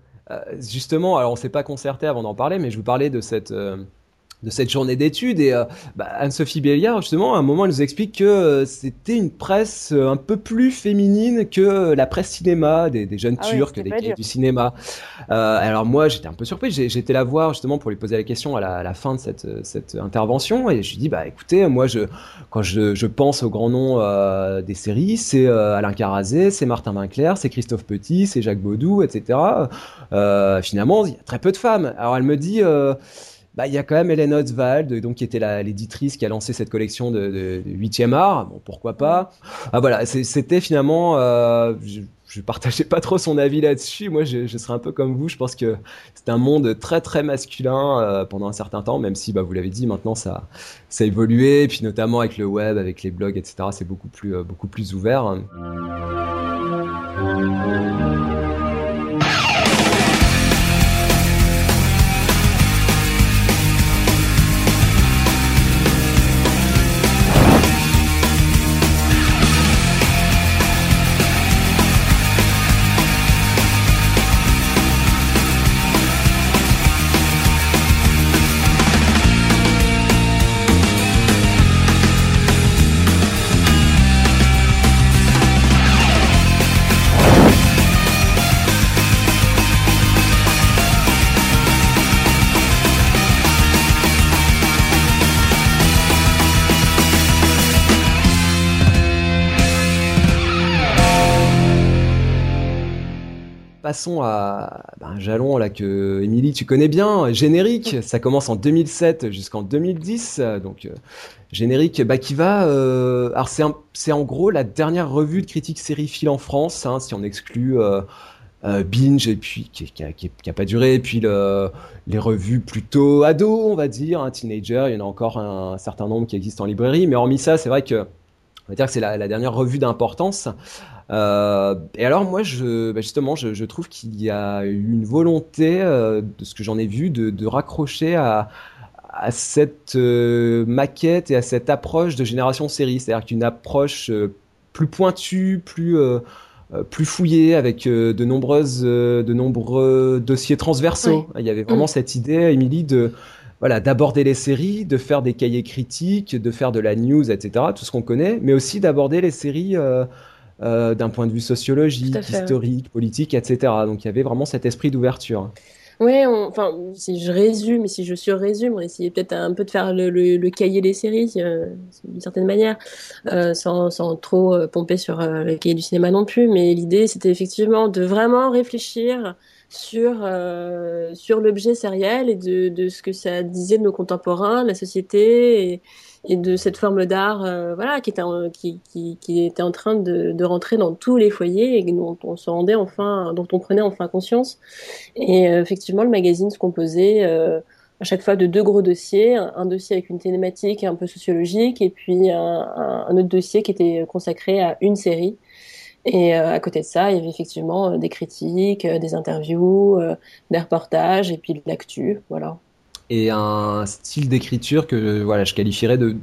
justement, alors on s'est pas concerté avant d'en parler, mais je vous parlais de cette de cette journée d'études. Et euh, bah, Anne-Sophie Béliard, justement, à un moment, elle nous explique que euh, c'était une presse euh, un peu plus féminine que la presse cinéma, des, des jeunes ah Turcs, des du cinéma. alors moi, j'étais un peu surpris. J'étais la voir justement pour lui poser la question à la, à la fin de cette, cette, intervention. Et je lui dis, bah écoutez, moi, je, quand je, je pense au grand nom des séries, c'est Alain Carazé, c'est Martin Vinclair, c'est Christophe Petit, c'est Jacques Baudou, etc. finalement, il y a très peu de femmes. Alors elle me dit bah, il y a quand même Hélène Oswald, donc, qui était l'éditrice qui a lancé cette collection de, 8e art. Bon, pourquoi pas? Ah, voilà, c'était finalement. Euh, je, ne partageais pas trop son avis là-dessus. Moi, je, serais un peu comme vous. Je pense que c'est un monde très très masculin euh, pendant un certain temps, même si, bah, vous l'avez dit, maintenant ça, ça a évolué. Et puis notamment avec le web, avec les blogs, etc. C'est beaucoup plus euh, beaucoup plus ouvert. Passons à ben, un jalon là que Émilie tu connais bien, générique. Ça commence en 2007 jusqu'en 2010, donc euh, générique bah, qui va. Euh, alors c'est en gros la dernière revue de critique sériephile en France, hein, si on exclut euh, Binge et puis qui, qui, a, pas duré, et puis le, les revues plutôt ado, on va dire, un hein, teenager. Il y en a encore un, certain nombre qui existent en librairie, mais hormis ça, c'est vrai que on va dire que c'est la, la, dernière revue d'importance. Euh, et alors moi, je, bah, justement, je, je trouve qu'il y a eu une volonté, euh, de ce que j'en ai vu, de, de raccrocher à, à cette euh, maquette et à cette approche de génération série, c'est-à-dire qu'une approche euh, plus pointue, plus plus fouillée, avec de nombreuses, de nombreux dossiers transversaux. Il y avait vraiment mm. cette idée, Émilie, de voilà, d'aborder les séries, de faire des cahiers critiques, de faire de la news, etc., tout ce qu'on connaît, mais aussi d'aborder les séries euh, euh, d'un point de vue sociologique, historique, politique, etc. Donc il y avait vraiment cet esprit d'ouverture. Oui, enfin, si je résume, si je surrésume, on essayait peut-être un peu de faire le, le, cahier des séries, euh, d'une certaine manière, euh, sans, sans, trop euh, pomper sur le cahier du cinéma non plus. Mais l'idée, c'était effectivement de vraiment réfléchir sur, sur l'objet sériel et de, de, ce que ça disait de nos contemporains, la société, et, et de cette forme d'art euh, voilà qui était en, qui, qui, qui, était en train de, de, rentrer dans tous les foyers et dont on se rendait enfin dont on prenait enfin conscience. Et euh, effectivement le magazine se composait euh, à chaque fois de deux gros dossiers un, dossier avec une thématique un peu sociologique et puis un, un, autre dossier qui était consacré à une série et à côté de ça, il y avait effectivement des critiques, des interviews, des reportages et puis de l'actu, voilà et un style d'écriture que voilà, je qualifierais de,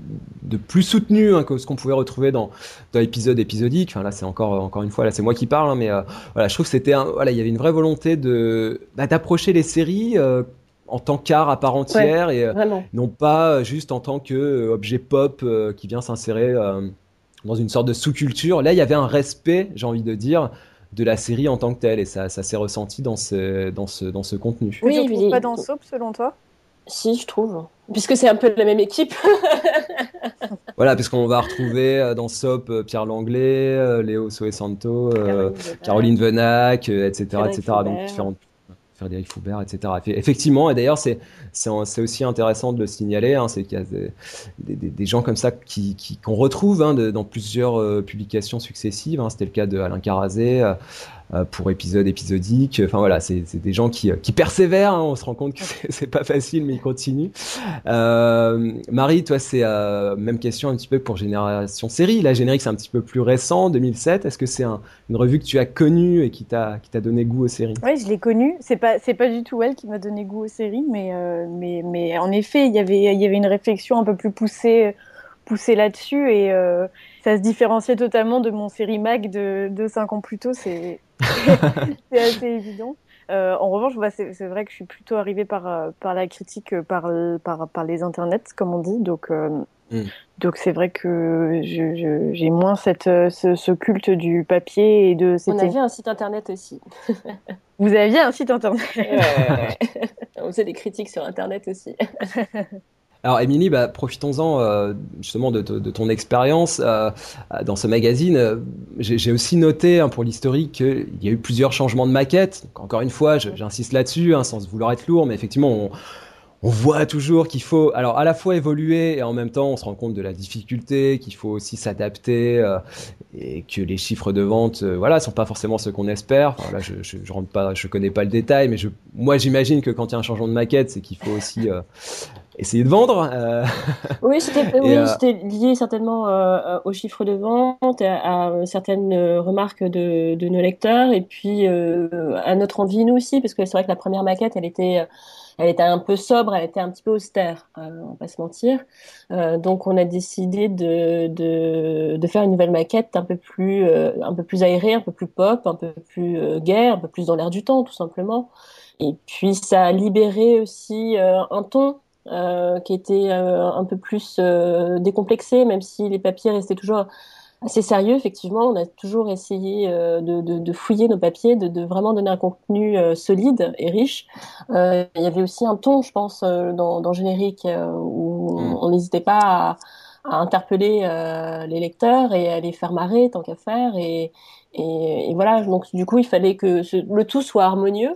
de plus soutenu hein, que ce qu'on pouvait retrouver dans, dans l'épisode épisodique. Enfin là, c'est encore encore une fois là, c'est moi qui parle, hein, mais euh, voilà, je trouve que c'était voilà, il y avait une vraie volonté de bah, d'approcher les séries. Euh, en tant qu'art à part entière et euh, non pas juste en tant que objet pop qui vient s'insérer dans une sorte de sous-culture. Là, il y avait un respect, j'ai envie de dire, de la série en tant que telle et ça, ça s'est ressenti dans ce, dans ce, dans ce contenu. Oui, oui. pas dans Soap selon toi? Si, je trouve. Puisque c'est un peu la même équipe. voilà, puisqu'on va retrouver euh, dans SOP euh, Pierre Langlais, euh, Léo Soesanto, Caroline Venac, etc. etc. Donc différentes Frédéric Foubert, etc. Effectivement, et d'ailleurs, c'est aussi intéressant de le signaler, hein, c'est qu'il y a des, gens comme ça qu'on qui, retrouve hein, dans plusieurs publications successives. Hein. C'était le cas de Alain Carazé, euh, pour épisode épisodique. Enfin voilà, c'est des gens qui, qui persévèrent. Hein. on se rend compte que c'est pas facile, mais ils continuent. Euh, Marie, toi, c'est euh, même question un petit peu pour Génération Série. La générique, c'est un petit peu plus récent, 2007. Est-ce que c'est un, une revue que tu as connue et qui t'a qui t'a donné goût aux séries? Oui, je l'ai connue. C'est pas c'est pas du tout elle qui m'a donné goût aux séries, mais mais mais en effet, il y avait il y avait une réflexion un peu plus poussée poussée là-dessus et ça se différenciait totalement de mon série mag de, de 5 ans plus tôt. C'est c'est assez évident. Euh, en revanche, c'est vrai que je suis plutôt arrivée par, euh, par la critique, euh, par, par, par les internets, comme on dit. Donc, mm. donc c'est vrai que j'ai moins cette, ce, culte du papier et de. On avait un site internet aussi. Vous aviez un site internet. On faisait des critiques sur internet aussi. Alors, Émilie, bah, profitons-en euh, justement de, ton expérience euh, dans ce magazine. J'ai aussi noté hein, pour l'historique qu'il y a eu plusieurs changements de maquette. encore une fois, j'insiste là-dessus, hein, sans vouloir être lourd, mais effectivement, on, voit toujours qu'il faut, alors à la fois évoluer et en même temps on se rend compte de la difficulté, qu'il faut aussi s'adapter euh, et que les chiffres de vente, euh, voilà, sont pas forcément ceux qu'on espère. je, je, je, connais pas le détail, mais moi j'imagine que quand il y a un changement de maquette, c'est qu'il faut aussi essayer de vendre. Oui, c'était lié certainement aux chiffres de vente, à, certaines remarques de, de, nos lecteurs et puis à notre envie nous aussi, parce que c'est vrai que la première maquette, elle était elle était un peu sobre, elle était un petit peu austère, euh, on va pas se mentir. Euh, donc on a décidé de, de, de, faire une nouvelle maquette un peu plus euh, un peu plus aérée, un peu plus pop, un peu plus euh, gay, un peu plus dans l'air du temps tout simplement. Et puis ça a libéré aussi un ton qui était un peu plus décomplexé, même si les papiers restaient toujours assez sérieux, effectivement. On a toujours essayé euh, de, de, fouiller nos papiers, de, de, vraiment donner un contenu euh, solide et riche. Euh, il y avait aussi un ton, je pense, dans, dans Générique, où mm. on n'hésitait pas à, à interpeller les lecteurs et à les faire marrer tant qu'à faire. Et, et, et, voilà, donc du coup, il fallait que le tout soit harmonieux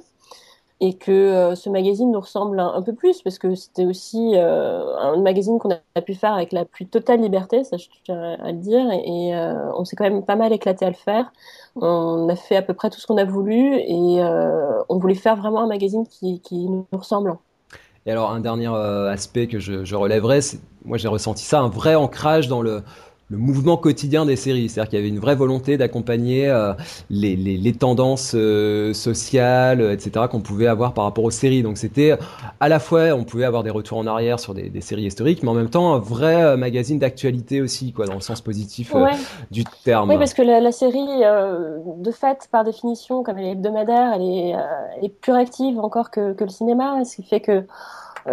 et que euh, ce magazine nous ressemble un, peu plus parce que c'était aussi euh, un magazine qu'on a, pu faire avec la plus totale liberté, ça je tiens à le dire, et, euh, on s'est quand même pas mal éclaté à le faire. On a fait à peu près tout ce qu'on a voulu et on voulait faire vraiment un magazine qui, nous ressemble. Et alors un dernier aspect que je, je relèverai, moi j'ai ressenti ça, un vrai ancrage dans le le mouvement quotidien des séries. C'est-à-dire qu'il y avait une vraie volonté d'accompagner euh, les, les, les, tendances euh, sociales, etc., qu'on pouvait avoir par rapport aux séries. Donc c'était à la fois, on pouvait avoir des retours en arrière sur des, des séries historiques, mais en même temps un vrai euh, magazine d'actualité aussi, quoi, dans le sens positif du terme. Oui, parce que la, la série, de fait, par définition, comme elle est hebdomadaire, elle est, elle est plus active encore que, que le cinéma, ce qui fait que euh,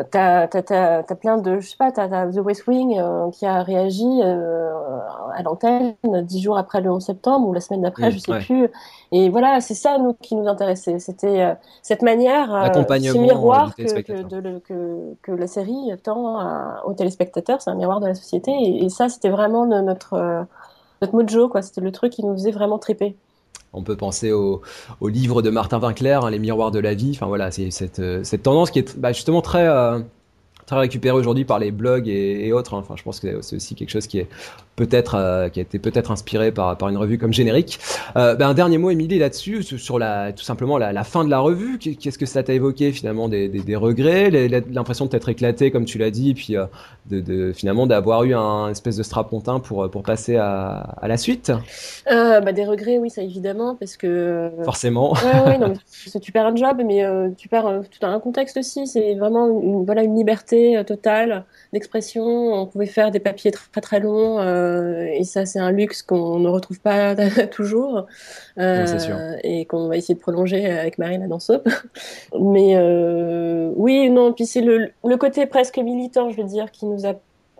t'as as, plein de, je sais pas, t'as as The West Wing euh, qui a réagi euh, à l'antenne dix jours après le 11 septembre ou la semaine d'après, je sais plus. Et voilà, c'est ça nous qui nous intéressait. C'était cette manière, ce miroir que, que, de, que, que, la série tend aux téléspectateurs. C'est un miroir de la société. Et, et ça, c'était vraiment notre notre mojo, quoi. C'était le truc qui nous faisait vraiment triper. On peut penser au, livre de Martin Winkler, hein, Les miroirs de la vie. Enfin voilà, c'est cette, euh, tendance qui est bah, justement très, euh, très récupérée aujourd'hui par les blogs et, autres. Hein. Enfin, je pense que c'est aussi quelque chose qui est peut-être euh, qui a été peut-être inspiré par, par une revue comme Générique. Euh, ben, un dernier mot, Émilie, là-dessus, sur la, tout simplement la, la fin de la revue. Qu'est-ce que ça t'a évoqué finalement des, des, des regrets, l'impression de t'être éclaté, comme tu l'as dit, et puis euh, de, de, finalement d'avoir eu un espèce de strapontin pour, pour passer à, à la suite? Bah, Des regrets, oui, ça évidemment, parce que... Forcément. Ouais, ouais, non, tu perds un job, mais tu perds tout un contexte aussi. C'est vraiment une, voilà, une liberté totale d'expression. On pouvait faire des papiers très très longs. Euh, et ça, c'est un luxe qu'on ne retrouve pas toujours. Euh, et qu'on va essayer de prolonger avec Marine dans Soap. Mais euh, oui, non, puis c'est le, le, côté presque militant, je veux dire, qui nous a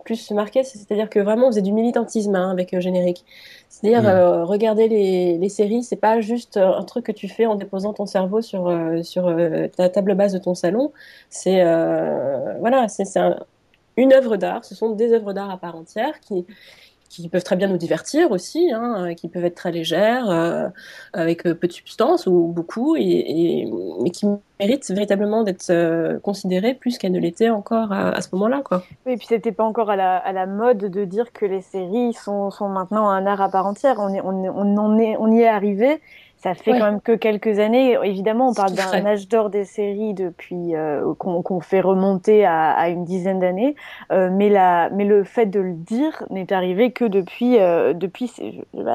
plus marqué, c'est-à-dire que vraiment, on faisait du militantisme hein, avec le générique. C'est-à-dire, mm. regarder les, les séries, c'est pas juste un truc que tu fais en déposant ton cerveau sur, sur ta table basse de ton salon. C'est voilà, c'est une œuvre d'art. Ce sont des œuvres d'art à part entière qui, qui peuvent très bien nous divertir aussi, hein, qui peuvent être très légères, euh, avec euh, peu de substance ou beaucoup, et, mais qui méritent véritablement d'être euh, considérées plus qu'elles ne l'étaient encore à, ce moment-là. Quoi. Oui, et puis c'était pas encore à la, à la, mode de dire que les séries sont, sont maintenant un art à part entière. On, est, on, on, on, est, on y est arrivé, ça fait quand même que quelques années. Évidemment, on parle d'un âge d'or des séries depuis euh, qu'on fait remonter à, à une dizaine d'années, euh, mais la, mais le fait de le dire n'est arrivé que depuis euh, depuis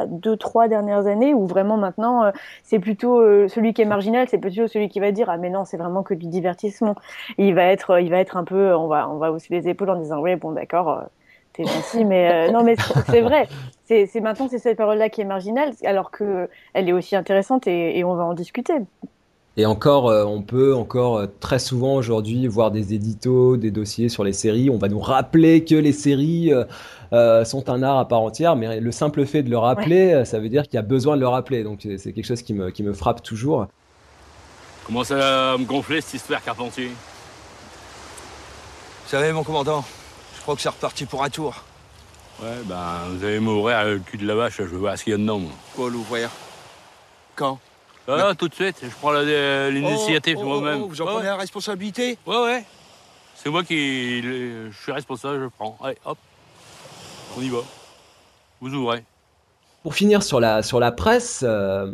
deux trois dernières années où vraiment maintenant euh, c'est plutôt euh, celui qui est marginal, c'est plutôt celui qui va dire ah mais non c'est vraiment que du divertissement. il va être il va être un peu on va on va aussi les épaules en disant oui bon d'accord t'es gentil, mais euh, non, mais c'est vrai. C'est maintenant c'est cette parole-là qui est marginale, alors que elle est aussi intéressante et, et on va en discuter. Et encore, euh, on peut encore euh, très souvent aujourd'hui voir des éditos, des dossiers sur les séries. On va nous rappeler que les séries sont un art à part entière, mais le simple fait de le rappeler, ça veut dire qu'il y a besoin de le rappeler. Donc c'est quelque chose qui me, qui me frappe toujours. Comment ça va me gonfler cette histoire, Carpentier? Vous savez, mon commandant, crois que c'est reparti pour un tour. Ouais, ben, vous allez m'ouvrir le cul de la vache, je veux voir ce qu'il y a dedans, moi. Quoi, l'ouvrir? Quand? Ah, tout de suite, je prends l'initiative oh, oh, moi-même. Oh, vous en prenez la responsabilité? Ouais, ouais. C'est moi qui je suis responsable, je prends. Allez, hop. On y va. Vous ouvrez. Pour finir sur la, sur la presse, euh,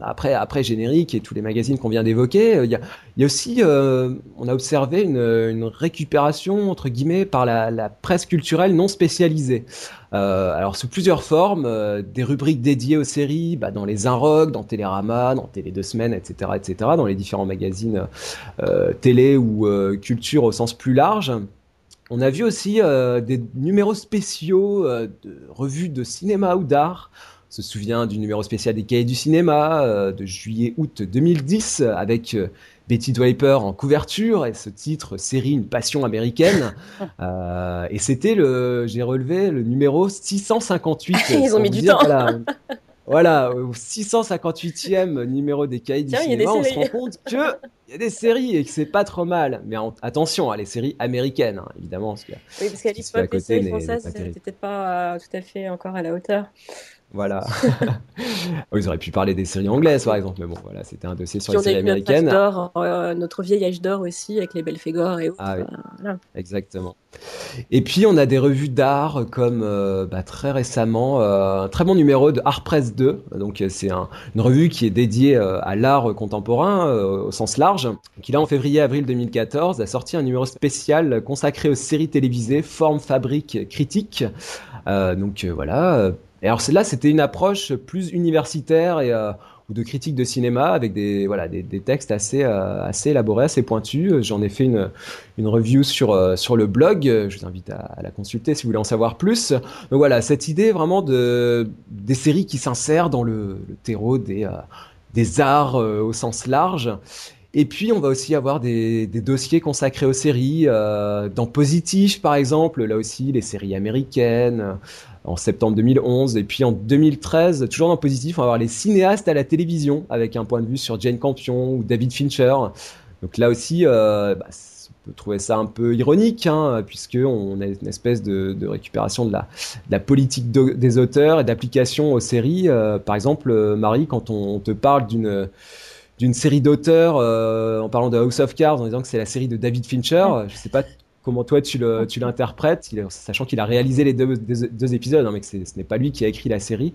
après, après générique et tous les magazines qu'on vient d'évoquer, euh, il y, a, y, a, aussi, euh, on a observé une, une, récupération entre guillemets par la, la presse culturelle non spécialisée. Euh, alors sous plusieurs formes, euh, des rubriques dédiées aux séries, bah, dans les Inrock, dans Télérama, dans Télé deux semaines, etc., etc., dans les différents magazines télé ou culture au sens plus large. On a vu aussi des numéros spéciaux de revues de cinéma ou d'art se souvient du numéro spécial des cahiers du cinéma euh, de juillet-août 2010 avec euh, Betty Draper en couverture et ce titre série une passion américaine euh, et c'était le j'ai relevé le numéro 658 ils ont mis du temps voilà, au 658e numéro des cahiers du cinéma, on se rend compte que il y a des séries et que c'est pas trop mal. Mais attention, à hein, les séries américaines, hein, évidemment. Parce que, oui, parce qu'à l'époque, les séries françaises, c'était peut-être pas tout à fait encore à la hauteur. Voilà. Ils auraient pu parler des séries anglaises, par exemple, mais bon, voilà, c'était un dossier sur les séries américaines. Notre, euh, notre vieil âge d'or aussi, avec les Belphégor et autres. Ah, oui. Exactement. Et puis, on a des revues d'art comme euh, bah, très récemment euh, un très bon numéro de Art Press 2. Donc, c'est un, une revue qui est dédiée à l'art contemporain au sens large. Qui, là, en février-avril 2014, a sorti un numéro spécial consacré aux séries télévisées, forme, fabrique, critique. donc, voilà et alors là, c'était une approche plus universitaire et euh, ou de critique de cinéma avec des voilà des, textes assez euh, assez élaborés, assez pointus. J'en ai fait une une review sur euh, sur le blog. Je vous invite à, la consulter si vous voulez en savoir plus. Donc voilà, cette idée vraiment de des séries qui s'insèrent dans le, terreau des des arts au sens large. Et puis, on va aussi avoir des, des dossiers consacrés aux séries. Dans Positif, par exemple, là aussi, les séries américaines en septembre 2011. Et puis en 2013, toujours dans positif, on va avoir les cinéastes à la télévision avec un point de vue sur Jane Campion ou David Fincher. Donc là aussi, euh, bah, on peut trouver ça un peu ironique, hein, puisqu'on a une espèce de, de récupération de la, de la politique des auteurs et d'application aux séries. Euh, par exemple, euh, Marie, quand on, te parle d'une d'une série d'auteurs euh, en parlant de House of Cards en disant que c'est la série de David Fincher. Je sais pas comment toi tu l'interprètes, sachant qu'il a réalisé les deux, épisodes, hein, mais que ce n'est pas lui qui a écrit la série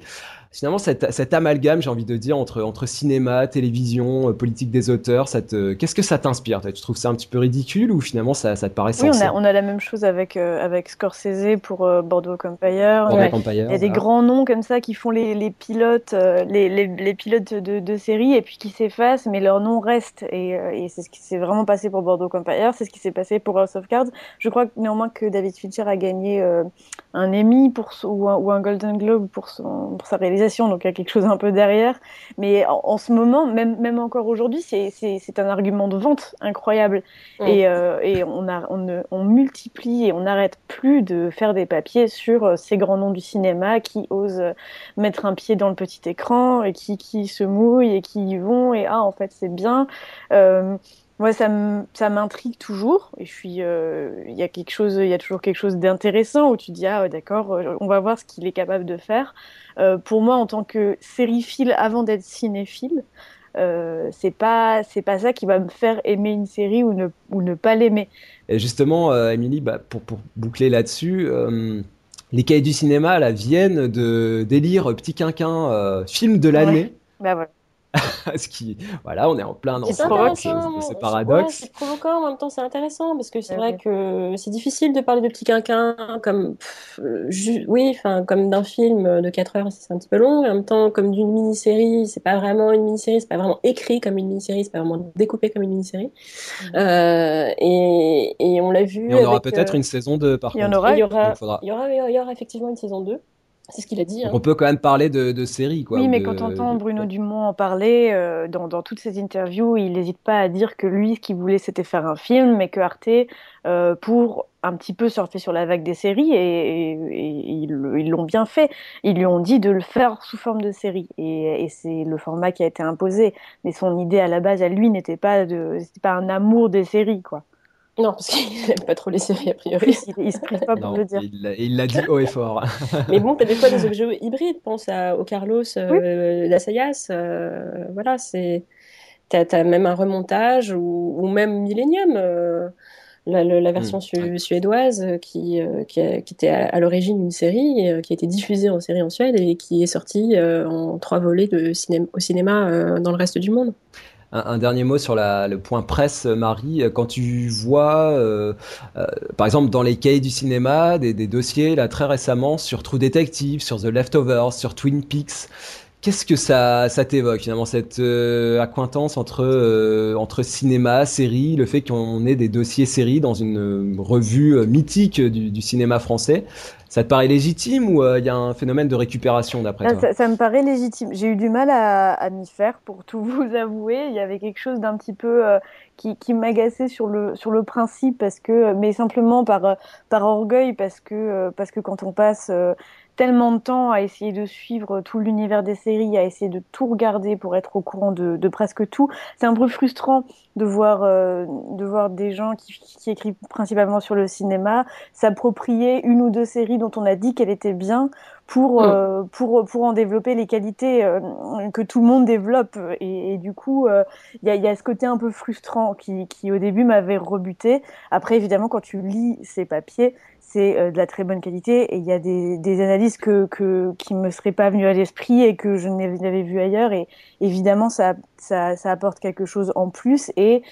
finalement cet, cet amalgame, j'ai envie de dire, entre, entre cinéma, télévision, euh, politique des auteurs, qu'est-ce que ça t'inspire Tu trouves ça un petit peu ridicule ou finalement ça, ça te paraît sensé Oui, on a, on a, la même chose avec, euh, avec Scorsese pour euh, Bordeaux Empire. Il y a des grands noms comme ça qui font les, les pilotes, les, les, les, pilotes de, de séries et puis qui s'effacent, mais leur nom reste. Et, et c'est ce qui s'est vraiment passé pour Bordeaux Empire, c'est ce qui s'est passé pour House of Cards. Je crois néanmoins que David Fincher a gagné un Emmy pour, ou, un, ou un Golden Globe pour, son, pour sa réalisation donc il y a quelque chose un peu derrière. Mais en, ce moment, même, même encore aujourd'hui, c'est un argument de vente incroyable. Et, euh, et on, a, on, on, multiplie et on n'arrête plus de faire des papiers sur euh, ces grands noms du cinéma qui osent mettre un pied dans le petit écran et qui, qui se mouillent et qui y vont. Et ah, en fait, c'est bien. Euh, moi, ça m'intrigue toujours. Et je suis, euh, il y a quelque chose, il y a toujours quelque chose d'intéressant où tu dis ah d'accord, euh, on va voir ce qu'il est capable de faire. Euh, pour moi, en tant que sériephile avant d'être cinéphile, euh, c'est pas c'est pas ça qui va me faire aimer une série ou ne ou ne pas l'aimer. Et justement, Émilie, bah, pour, pour boucler là-dessus. les cahiers du cinéma là, viennent de délire Petit Quinquin, film de l'année. Ouais. Bah voilà. ce qui, voilà, on est en plein dans ce, paradoxe. c'est provoquant, en même temps, c'est intéressant parce que c'est vrai que c'est difficile de parler de petit quinquin comme, oui, enfin, comme d'un film de 4 heures, c'est un petit peu long, et en même temps, comme d'une mini-série, c'est pas vraiment une mini-série, c'est pas vraiment écrit comme une mini-série, c'est pas vraiment découpé comme une mini-série. Euh, et, et, on l'a vu. Et on aura peut-être euh, une saison 2 par il y contre. Aura, il y aura, il y aura, il y aura effectivement une saison 2. C'est ce qu'il a dit. Hein. On peut quand même parler de, de séries. Quoi, oui, mais quand on entend Bruno Dumont en parler, euh, dans, dans, toutes ses interviews, il n'hésite pas à dire que lui, ce qu'il voulait, c'était faire un film, mais que Arte, euh, pour un petit peu surfer sur la vague des séries, et, ils l'ont bien fait. Ils lui ont dit de le faire sous forme de série. Et, et c'est le format qui a été imposé. Mais son idée à la base, à lui, n'était pas, de, pas un amour des séries, quoi. Non, parce qu'il n'aime pas trop les séries, a priori. il, se prive pas pour le dire. Il l'a dit haut et fort. Mais bon, tu as des fois des objets hybrides. Pense à, au Carlos euh, d'Assayas. Euh, voilà, c'est. Tu as, même un remontage ou, même Millennium. Euh, la, version hmm. suédoise qui, qui, était à, l'origine une série qui a été diffusée en série en Suède et qui est sortie en trois volets de cinéma, au cinéma dans le reste du monde un, dernier mot sur le point presse, Marie. Quand tu vois, euh, euh, par exemple, dans les cahiers du cinéma, des, dossiers là très récemment sur True Detective, sur The Leftovers, sur Twin Peaks. Qu'est-ce que ça, ça t'évoque finalement cette euh, accointance entre entre cinéma, série, le fait qu'on ait des dossiers séries dans une revue mythique du cinéma français? Ça te paraît légitime ou il euh, y a un phénomène de récupération d'après toi? ça, ça, me paraît légitime. J'ai eu du mal à, à m'y faire, pour tout vous avouer. Il y avait quelque chose d'un petit peu euh, qui, qui m'agaçait sur le, sur le principe, parce que, mais simplement par, par orgueil, parce que, parce que quand on passe tellement de temps à essayer de suivre tout l'univers des séries, à essayer de tout regarder pour être au courant de, de presque tout. C'est un peu frustrant de voir, euh, de voir des gens qui, qui, écrivent principalement sur le cinéma s'approprier une ou deux séries dont on a dit qu'elle était bien pour, mm. euh, pour, pour en développer les qualités euh, que tout le monde développe. Et, et du coup, il euh, y, a, y, a, ce côté un peu frustrant qui, qui au début m'avait rebuté. Après, évidemment, quand tu lis ces papiers, c'est de la très bonne qualité et il y a des, des analyses que, que, qui me seraient pas venues à l'esprit et que je n'avais vu ailleurs. Et évidemment, ça, ça, ça, apporte quelque chose en plus. Et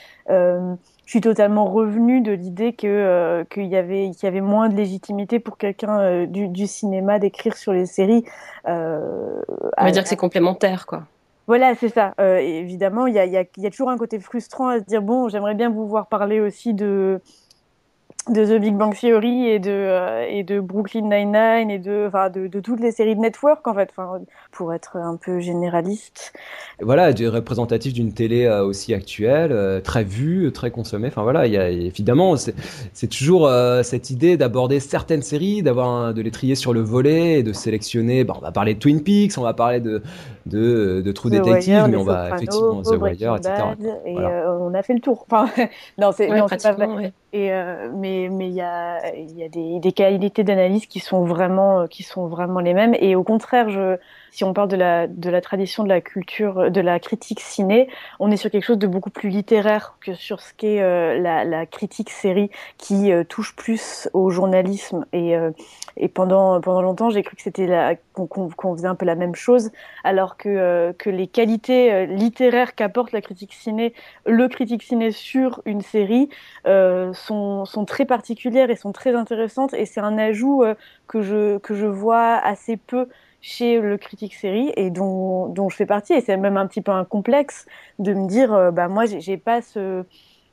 je suis totalement revenue de l'idée que euh, qu'il y avait y avait moins de légitimité pour quelqu'un euh, du, du, cinéma d'écrire sur les séries. Euh, On va dire que c'est complémentaire, quoi. Voilà, c'est ça. Euh, évidemment, il y a, y, a, y a toujours un côté frustrant à se dire bon, j'aimerais bien vous voir parler aussi de de The Big Bang Theory et de euh, et de Brooklyn Nine-Nine et de enfin de, de, toutes les séries de network en fait enfin pour être un peu généraliste. Voilà représentatif d'une télé euh, aussi actuelle euh, très vue très consommée. Enfin voilà il y a évidemment c'est toujours cette idée d'aborder certaines séries d'avoir de les trier sur le volet et de sélectionner bon, on va parler de Twin Peaks on va parler de de, de True Detective mais on va effectivement The Wire etc et on a fait le tour. Enfin non c'est pas vrai. et mais mais il y a, y a des, des qualités d'analyse qui sont vraiment qui sont vraiment les mêmes. Et au contraire, je, si on parle de la, de la tradition de la culture, de la critique ciné, on est sur quelque chose de beaucoup plus littéraire que sur ce qu'est euh, la, la, critique série qui euh, touche plus au journalisme. Et, euh, et pendant, pendant longtemps, j'ai cru que c'était qu'on faisait un peu la même chose, alors que, que les qualités littéraires qu'apporte la critique ciné, le critique ciné sur une série, sont, sont très particulières et sont très intéressantes. Et c'est un ajout que, je, que je vois assez peu chez le critique série et dont, dont je fais partie. Et c'est même un petit peu un complexe de me dire, euh, bah moi, j'ai pas ce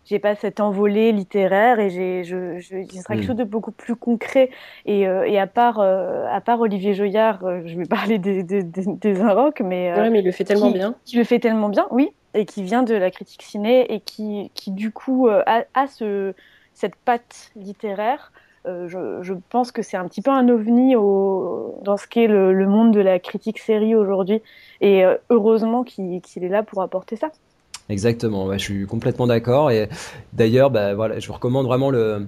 j'ai pas cette envolée littéraire et j'ai je, je, quelque hmm. chose de beaucoup plus concret et, euh, et à part euh, à part Olivier Joyard euh, je vais parler des des, des, des mais ouais, mais il le fait tellement bien qui le fait tellement bien oui et qui vient de la critique ciné et qui qui du coup a, a ce cette patte littéraire je, je, pense que c'est un petit peu un ovni au, dans ce qu'est le, le, monde de la critique série aujourd'hui. Et heureusement qu'il est là pour apporter ça. Exactement, je suis complètement d'accord. Et d'ailleurs, bah, voilà, je vous recommande vraiment le,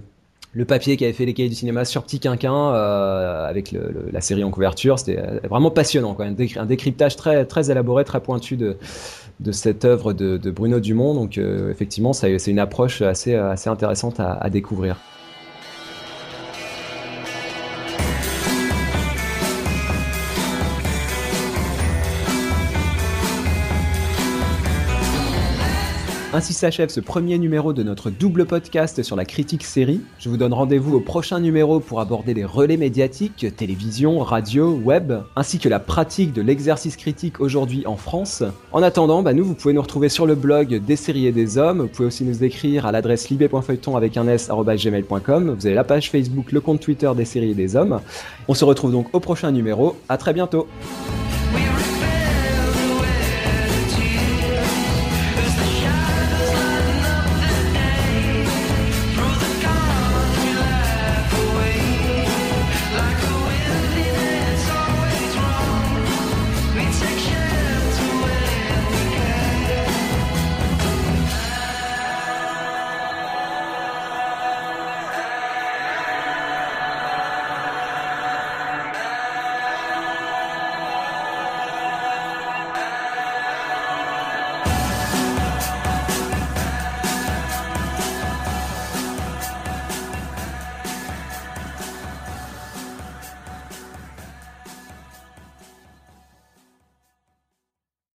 le papier qui avait fait les cahiers du cinéma sur Petit Quinquin euh, avec le, la série en couverture. C'était euh, vraiment passionnant, quoi. Un, décryptage très, très élaboré, très pointu de, de cette œuvre de, Bruno Dumont. Donc, euh, effectivement, c'est une approche assez, assez intéressante à découvrir. Ainsi s'achève ce premier numéro de notre double podcast sur la critique série. Je vous donne rendez-vous au prochain numéro pour aborder les relais médiatiques, télévision, radio, web, ainsi que la pratique de l'exercice critique aujourd'hui en France. En attendant, bah nous, vous pouvez nous retrouver sur le blog des séries et des hommes. Vous pouvez aussi nous écrire à l'adresse libé.feuilleton avec un s. Vous avez la page Facebook, le compte Twitter des séries et des hommes. On se retrouve donc au prochain numéro. À très bientôt.